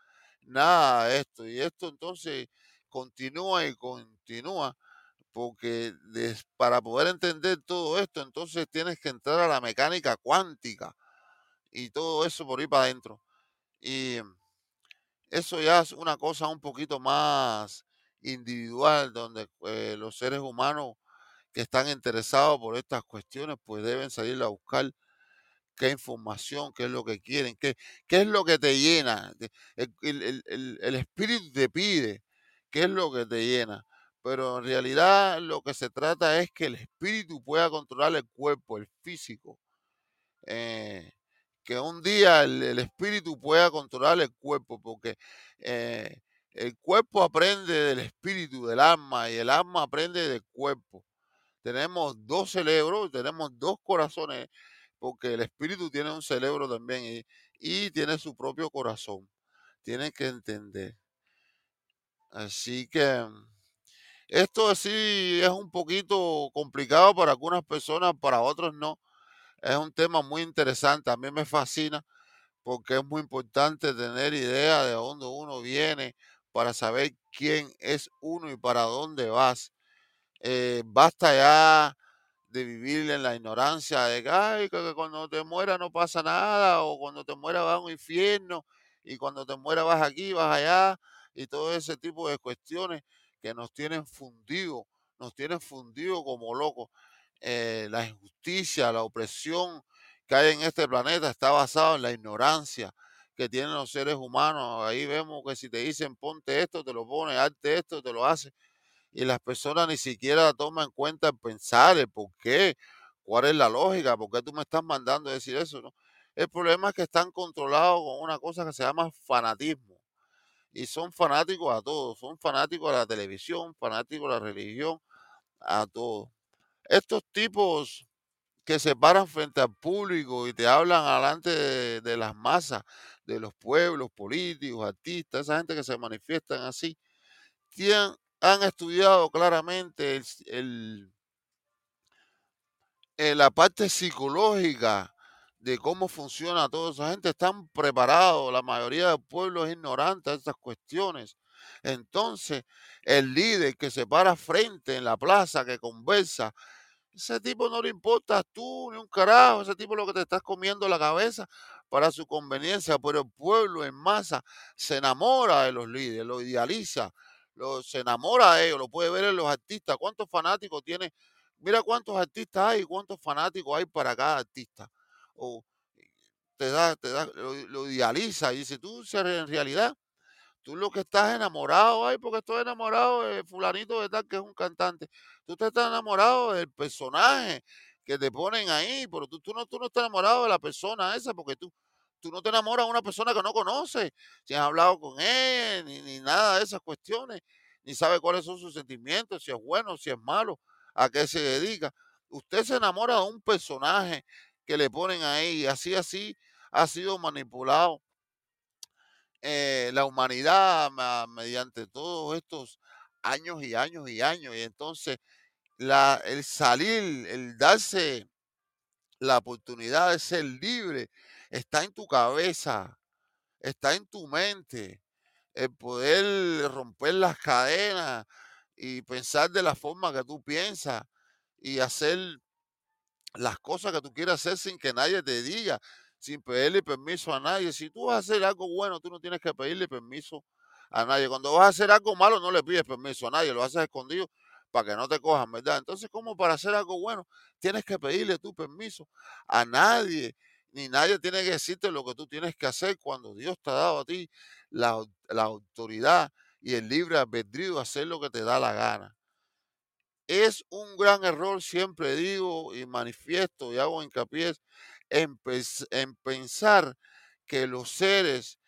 nada de esto. Y esto entonces continúa y continúa, porque para poder entender todo esto, entonces tienes que entrar a la mecánica cuántica y todo eso por ahí para adentro. Y eso ya es una cosa un poquito más individual, donde eh, los seres humanos que están interesados por estas cuestiones, pues deben salir a buscar qué información, qué es lo que quieren, qué, qué es lo que te llena. El, espíritu te pide qué es lo que te llena. Pero en realidad lo que se trata es que el espíritu pueda controlar el cuerpo, el físico. Eh, que un día el, espíritu pueda controlar el cuerpo, porque eh, el cuerpo aprende del espíritu, del alma, y el alma aprende del cuerpo tenemos dos cerebros, tenemos dos corazones, porque el espíritu tiene un cerebro también y, tiene su propio corazón. Tienen que entender. Así que esto sí es un poquito complicado para algunas personas, para otros no. Es un tema muy interesante, a mí me fascina porque es muy importante tener idea de dónde uno viene para saber quién es uno y para dónde vas. Eh, basta ya de vivir en la ignorancia de que, cuando te muera no pasa nada, o cuando te muera vas a un infierno, y cuando te muera vas aquí, vas allá, y todo ese tipo de cuestiones que nos tienen fundido, nos tienen fundido como locos. Eh, la injusticia, la opresión que hay en este planeta está basado en la ignorancia que tienen los seres humanos. Ahí vemos que si te dicen ponte esto, te lo pones, hazte esto, te lo haces y las personas ni siquiera toman en cuenta en pensar el por qué, cuál es la lógica, por qué tú me estás mandando a decir eso, ¿no? El problema es que están controlados con una cosa que se llama fanatismo. Y son fanáticos a todos, son fanáticos a la televisión, fanáticos a la religión, a todo. Estos tipos que se paran frente al público y te hablan alante de, las masas, de los pueblos, políticos, artistas, esa gente que se manifiestan así, tienen- han estudiado claramente el- eh, la parte psicológica de cómo funciona toda esa gente, están preparados, la mayoría del pueblo es ignorante a estas cuestiones. Entonces, el líder que se para frente en la plaza, que conversa, ese tipo no le importa tú ni un carajo, ese tipo lo que te estás comiendo la cabeza para su conveniencia, pero el pueblo en masa se enamora de los líderes, lo idealiza, lo, se enamora de ellos, lo puede ver en los artistas. ¿Cuántos fanáticos tiene? Mira cuántos artistas hay cuántos fanáticos hay para cada artista. O te da, te da, lo, lo idealiza y dice, tú en realidad Tú lo que estás enamorado, ay, porque estoy enamorado de fulanito de tal que es un cantante. Tú te estás enamorado del personaje que te ponen ahí, pero tú, tú no, tú no estás enamorado de la persona esa, porque tú, tú no te enamoras de una persona que no conoces, si has hablado con él, ni, ni nada de esas cuestiones, ni sabe cuáles son sus sentimientos, si es bueno, si es malo, a qué se dedica. Usted se enamora de un personaje que le ponen ahí, y así, así ha sido manipulado eh, la humanidad ma- mediante todos estos años y años y años. Y entonces la, el salir, el darse la oportunidad de ser libre, está en tu cabeza, está en tu mente. El poder romper las cadenas y pensar de la forma que tú piensas y hacer las cosas que tú quieras hacer sin que nadie te diga, sin pedirle permiso a nadie. Si tú vas a hacer algo bueno, tú no tienes que pedirle permiso a nadie. Cuando vas a hacer algo malo, no le pides permiso a nadie, lo haces escondido para que no te cojan, ¿verdad? Entonces, como para hacer algo bueno, tienes que pedirle tu permiso a nadie, ni nadie tiene que decirte lo que tú tienes que hacer cuando Dios te ha dado a ti la, la autoridad y el libre albedrío de hacer lo que te da la gana. Es un gran error, siempre digo y manifiesto y hago hincapié en, pens- en pensar que los seres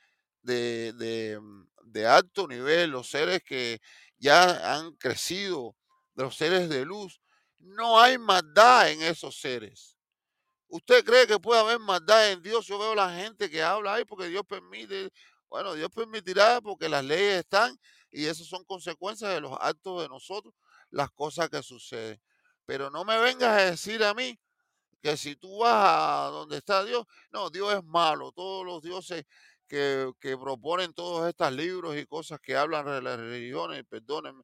de, de, mm, de alto nivel, los seres que ya han crecido, los seres de luz, no hay maldad en esos seres. ¿Usted cree que puede haber maldad en Dios? Yo veo la gente que habla ahí porque Dios permite. Bueno, Dios permitirá porque las leyes están y esas son consecuencias de los actos de nosotros, las cosas que suceden. Pero no me vengas a decir a mí que si tú vas a donde está Dios, no, Dios es malo. Todos los dioses que, que proponen todos estos libros y cosas que hablan de las religiones, perdónenme,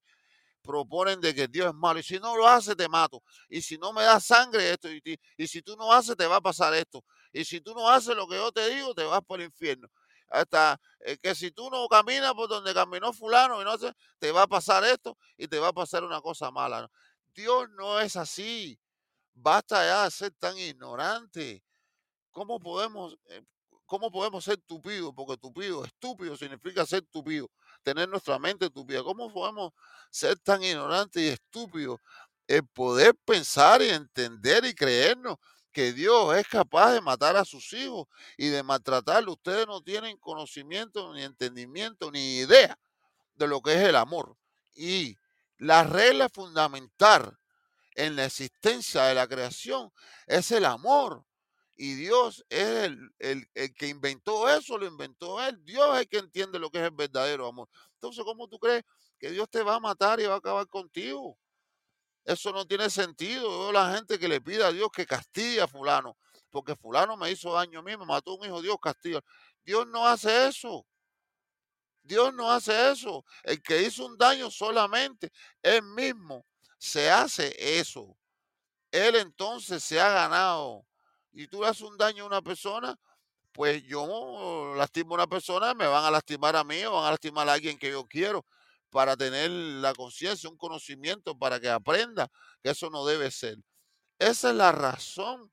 proponen de que Dios es malo. Y si no lo hace, te mato. Y si no me das sangre, esto. Y, y si tú no haces, te va a pasar esto. Y si tú no haces lo que yo te digo, te vas por el infierno. Hasta eh, que si tú no caminas por donde caminó fulano y no sé, te va a pasar esto y te va a pasar una cosa mala. Dios no es así. Basta ya de ser tan ignorante. ¿Cómo podemos, eh, cómo podemos ser tupidos? Porque tupido, estúpido significa ser tupido, tener nuestra mente tupida. ¿Cómo podemos ser tan ignorantes y estúpidos? El poder pensar y entender y creernos que Dios es capaz de matar a sus hijos y de maltratarlos. Ustedes no tienen conocimiento, ni entendimiento, ni idea de lo que es el amor. Y la regla fundamental en la existencia de la creación es el amor. Y Dios es el, el- el que inventó eso, lo inventó Él. Dios es el que entiende lo que es el verdadero amor. Entonces, ¿cómo tú crees que Dios te va a matar y va a acabar contigo? Eso no tiene sentido. Yo veo la gente que le pide a Dios que castigue a fulano, porque fulano me hizo daño a mí, me mató un hijo, Dios castiga. Dios no hace eso. Dios no hace eso. El que hizo un daño solamente, Él mismo se hace eso él entonces se ha ganado. Y tú le haces un daño a una persona, pues yo lastimo a una persona, me van a lastimar a mí o van a lastimar a alguien que yo quiero para tener la conciencia, un conocimiento, para que aprenda que eso no debe ser. Esa es la razón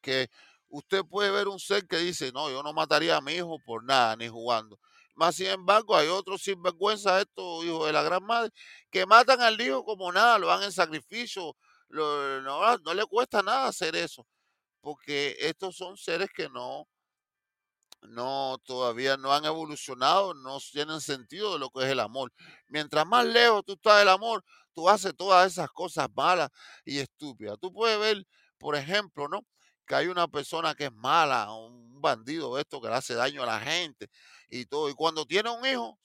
que usted puede ver un ser que dice, no, yo no mataría a mi hijo por nada, ni jugando. Más sin embargo, hay otros sinvergüenza, estos hijos de la gran madre, que matan al hijo como nada, lo dan en sacrificio, lo- no, no le cuesta nada hacer eso, porque estos son seres que no, no, todavía no han evolucionado, no tienen sentido de lo que es el amor. Mientras más lejos tú estás del amor, tú haces todas esas cosas malas y estúpidas. Tú puedes ver, por ejemplo, ¿no? Que hay una persona que es mala, un bandido esto que le hace daño a la gente y todo. Y cuando tiene un hijo,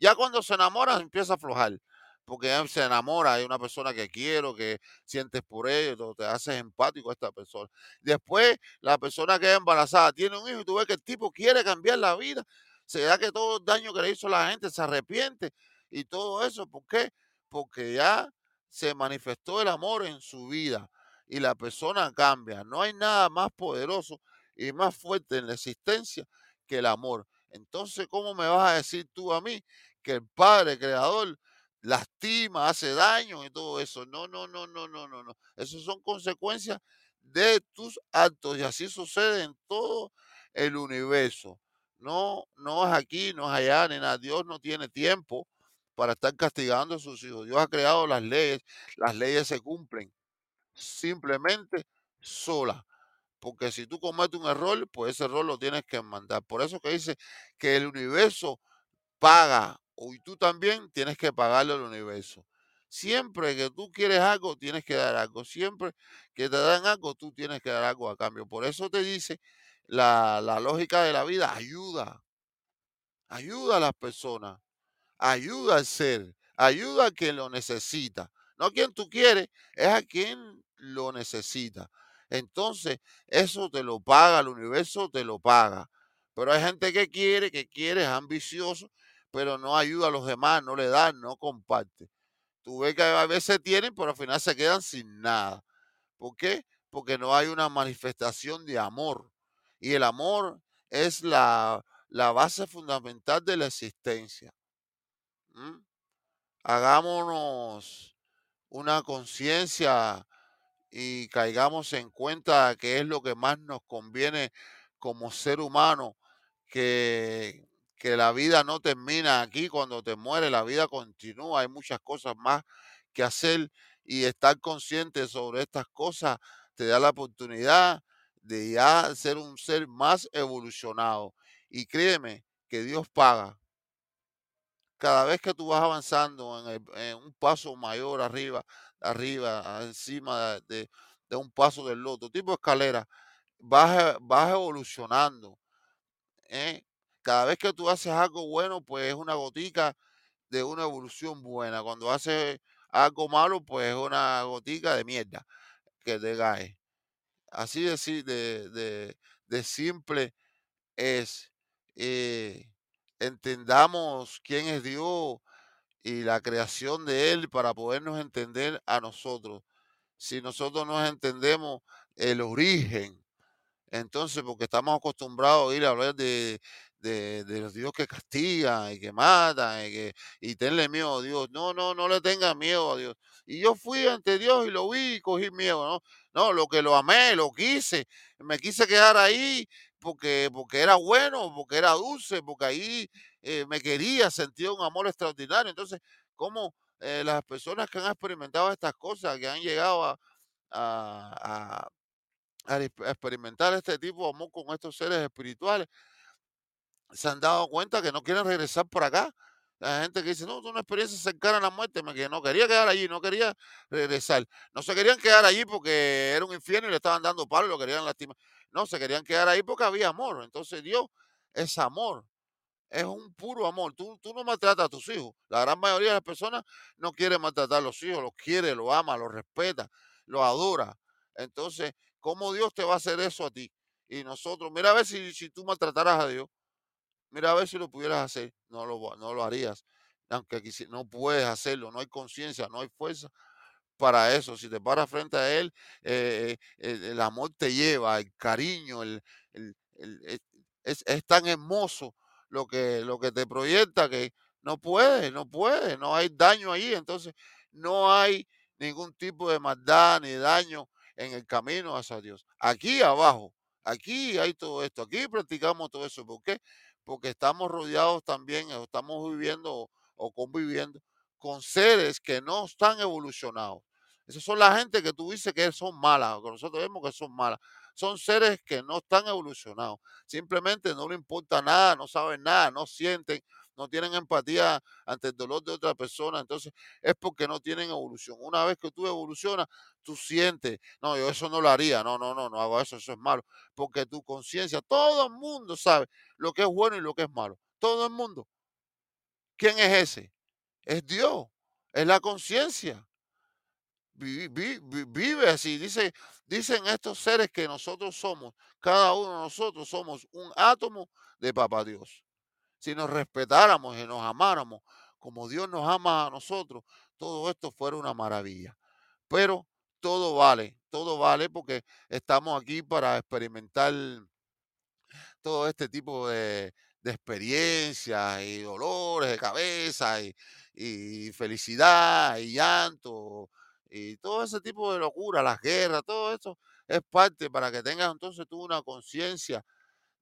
ya cuando se enamora empieza a aflojar. Porque se enamora, hay una persona que quiero, que sientes por ello, te haces empático a esta persona. Después la persona que es embarazada tiene un hijo y tú ves que el tipo quiere cambiar la vida, se da que todo el daño que le hizo la gente se arrepiente y todo eso. ¿Por qué? Porque ya se manifestó el amor en su vida y la persona cambia. No hay nada más poderoso y más fuerte en la existencia que el amor. Entonces, ¿cómo me vas a decir tú a mí que el Padre Creador lastima, hace daño y todo eso? No, no, no, no, no, no, no. Esas son consecuencias de tus actos y así sucede en todo el universo. No, no es aquí, no es allá, ni nada. Dios no tiene tiempo para estar castigando a sus hijos. Dios ha creado las leyes, las leyes se cumplen simplemente solas. Porque si tú cometes un error, pues ese error lo tienes que mandar. Por eso que dice que el universo paga, y tú también tienes que pagarle al universo. Siempre que tú quieres algo, tienes que dar algo. Siempre que te dan algo, tú tienes que dar algo a cambio. Por eso te dice la, la lógica de la vida, ayuda, ayuda a las personas, ayuda al ser, ayuda a quien lo necesita. No a quien tú quieres, es a quien lo necesita. Entonces, eso te lo paga, el universo te lo paga. Pero hay gente que quiere, que quiere, es ambicioso, pero no ayuda a los demás, no le da, no comparte. Tú ves que a veces tienen, pero al final se quedan sin nada. ¿Por qué? Porque no hay una manifestación de amor. Y el amor es la, la base fundamental de la existencia. Hagámonos una conciencia y caigamos en cuenta que es lo que más nos conviene como ser humano, que, que la vida no termina aquí cuando te mueres, la vida continúa, hay muchas cosas más que hacer y estar consciente sobre estas cosas te da la oportunidad de ya ser un ser más evolucionado. Y créeme que Dios paga cada vez que tú vas avanzando en, un paso mayor arriba, arriba, encima de, un paso del otro, tipo escalera, vas, vas evolucionando. ¿eh? Cada vez que tú haces algo bueno, pues es una gotica de una evolución buena. Cuando haces algo malo, pues es una gotica de mierda que te cae. Así de, de, de, de simple es. eh, entendamos quién es Dios y la creación de Él para podernos entender a nosotros. Si nosotros nos entendemos el origen, entonces, porque estamos acostumbrados a ir a hablar de, de, los Dios que castigan y que matan y, que, y tenle miedo a Dios. No, no, no le tengan miedo a Dios. Y yo fui ante Dios y lo vi y cogí miedo, ¿no? No, lo que lo amé, lo quise, me quise quedar ahí porque, porque era bueno, porque era dulce, porque ahí eh, me quería, sentía un amor extraordinario. Entonces, ¿cómo eh, las personas que han experimentado estas cosas, que han llegado a, a experimentar este tipo de amor con estos seres espirituales, se han dado cuenta que no quieren regresar por acá. La gente que dice, no, es una experiencia cercana a la muerte, que no quería quedar allí, no quería regresar. No se querían quedar allí porque era un infierno y le estaban dando palo y lo querían lastimar. No, se querían quedar ahí porque había amor. Entonces Dios es amor es un puro amor. Tú, tú no maltratas a tus hijos. La gran mayoría de las personas no quiere maltratar a los hijos, los quiere, los ama, los respeta, los adora. Entonces, ¿cómo Dios te va a hacer eso a ti? Y nosotros, mira a ver si, si tú maltrataras a Dios, mira a ver si lo pudieras hacer. No lo, no lo harías. Aunque quisi- no puedes hacerlo, no hay conciencia, no hay fuerza para eso. Si te paras frente a él, eh, el, amor te lleva, el cariño, el, el- es, es- tan hermoso lo que, lo que te proyecta que no puede, no puede, no hay daño ahí. Entonces, no hay ningún tipo de maldad ni daño en el camino hacia Dios. Aquí abajo, aquí hay todo esto, aquí practicamos todo eso. ¿Por qué? Porque estamos rodeados también, estamos viviendo o conviviendo con seres que no están evolucionados. Esas son la gente que tú dices que son malas, que nosotros vemos que son malas. son seres que no están evolucionados. Simplemente no le importa nada, no saben nada, no sienten, no tienen empatía ante el dolor de otra persona. Entonces es porque no tienen evolución. Una vez que tú evolucionas, tú sientes, no, yo eso no lo haría, no, no, no, no hago eso, eso es malo. Porque tu conciencia, todo el mundo sabe lo que es bueno y lo que es malo. Todo el mundo. ¿Quién es ese? Es Dios, es la conciencia. Vive así, dice, dicen estos seres que nosotros somos, cada uno de nosotros somos un átomo de Papá Dios. Si nos respetáramos y nos amáramos como Dios nos ama a nosotros, todo esto fuera una maravilla. Pero todo vale, todo vale porque estamos aquí para experimentar todo este tipo de, de experiencias y dolores de cabeza y, y felicidad y llanto y todo ese tipo de locura, las guerras, todo eso es parte para que tengas entonces tú una conciencia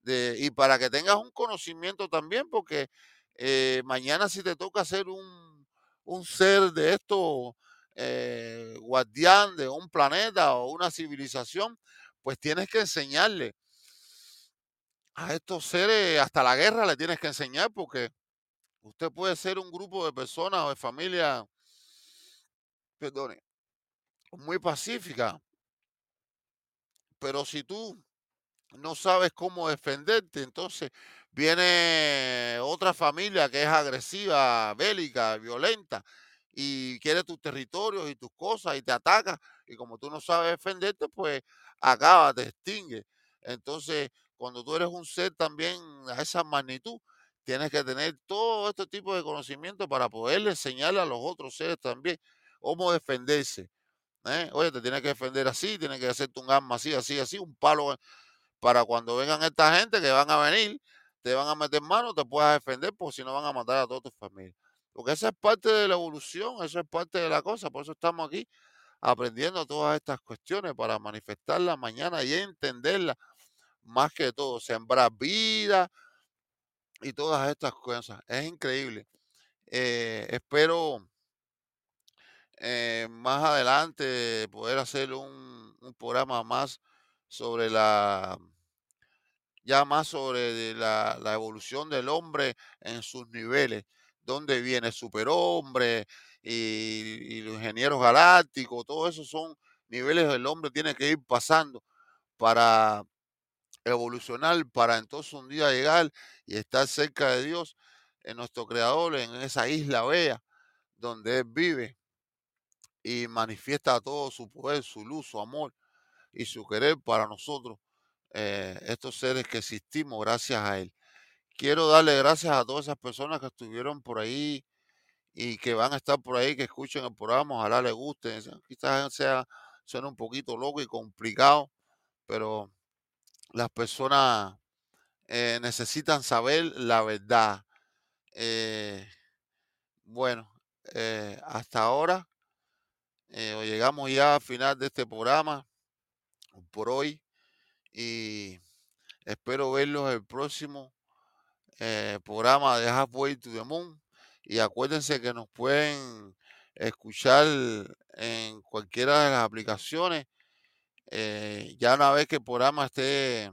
y para que tengas un conocimiento también, porque eh, mañana si te toca ser un, un ser de esto, eh, guardián de un planeta o una civilización, pues tienes que enseñarle. A estos seres, hasta la guerra le tienes que enseñar, porque usted puede ser un grupo de personas o de familia, perdone, muy pacífica, pero si tú no sabes cómo defenderte, entonces viene otra familia que es agresiva, bélica, violenta y quiere tus territorios y tus cosas y te ataca y como tú no sabes defenderte, pues acaba, te extingue. Entonces, cuando tú eres un ser también a esa magnitud, tienes que tener todo este tipo de conocimiento para poderle enseñarle a los otros seres también cómo defenderse. ¿eh? Oye, te tienes que defender así, tienes que hacerte un arma así, así, así, un palo para cuando vengan esta gente que van a venir, te van a meter mano, te puedas defender, porque si no van a matar a toda tu familia. Porque esa es parte de la evolución, eso es parte de la cosa, por eso estamos aquí aprendiendo todas estas cuestiones para manifestarlas mañana y entenderlas más que todo, sembrar vida y todas estas cosas. Es increíble. Eh, espero eh, más adelante poder hacer un, un programa más sobre la ya más sobre la, evolución del hombre en sus niveles, donde viene superhombre y, y los ingenieros galácticos, todo eso son niveles del hombre tiene que ir pasando para evolucionar, para entonces un día llegar y estar cerca de Dios, en nuestro Creador, en esa isla bella donde Él vive y manifiesta todo su poder, su luz, su amor y su querer para nosotros, eh, estos seres que existimos gracias a Él. Quiero darle gracias a todas esas personas que estuvieron por ahí y que van a estar por ahí, que escuchen el programa, ojalá les guste. Quizás sea, suena un poquito loco y complicado, pero las personas eh, necesitan saber la verdad. Eh, bueno, hasta ahora llegamos ya al final de este programa por hoy y espero verlos el próximo programa de Halfway to the Moon y acuérdense que nos pueden escuchar en cualquiera de las aplicaciones eh, ya una vez que el programa esté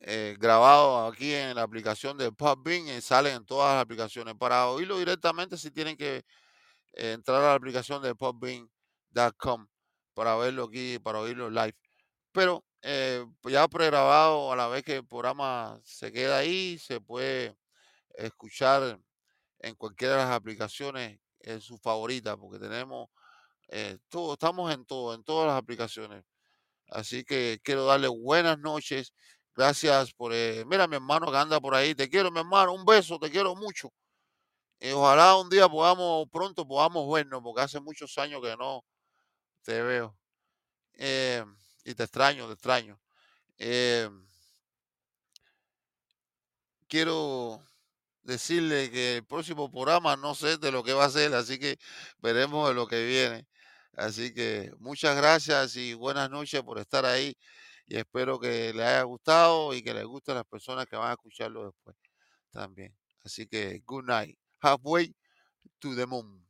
eh, grabado aquí en la aplicación de Podbean, eh, sale en todas las aplicaciones. Para oírlo directamente, si tienen que entrar a la aplicación de podbean.com para verlo aquí, para oírlo live. Pero ya pregrabado, a la vez que el programa se queda ahí, se puede escuchar en cualquiera de las aplicaciones en su favorita, porque tenemos todo, estamos en todo, en todas las aplicaciones. Así que quiero darle buenas noches. Gracias por... Eh, mira mi hermano que anda por ahí. Te quiero, mi hermano. Un beso, te quiero mucho. Y ojalá un día podamos, pronto podamos vernos, porque hace muchos años que no te veo. Y te extraño, te extraño. Eh, quiero decirle que el próximo programa no sé de lo que va a ser, así que veremos de lo que viene. Así que muchas gracias y buenas noches por estar ahí. Y espero que les haya gustado y que les guste a las personas que van a escucharlo después también. Así que good night. Halfway to the moon.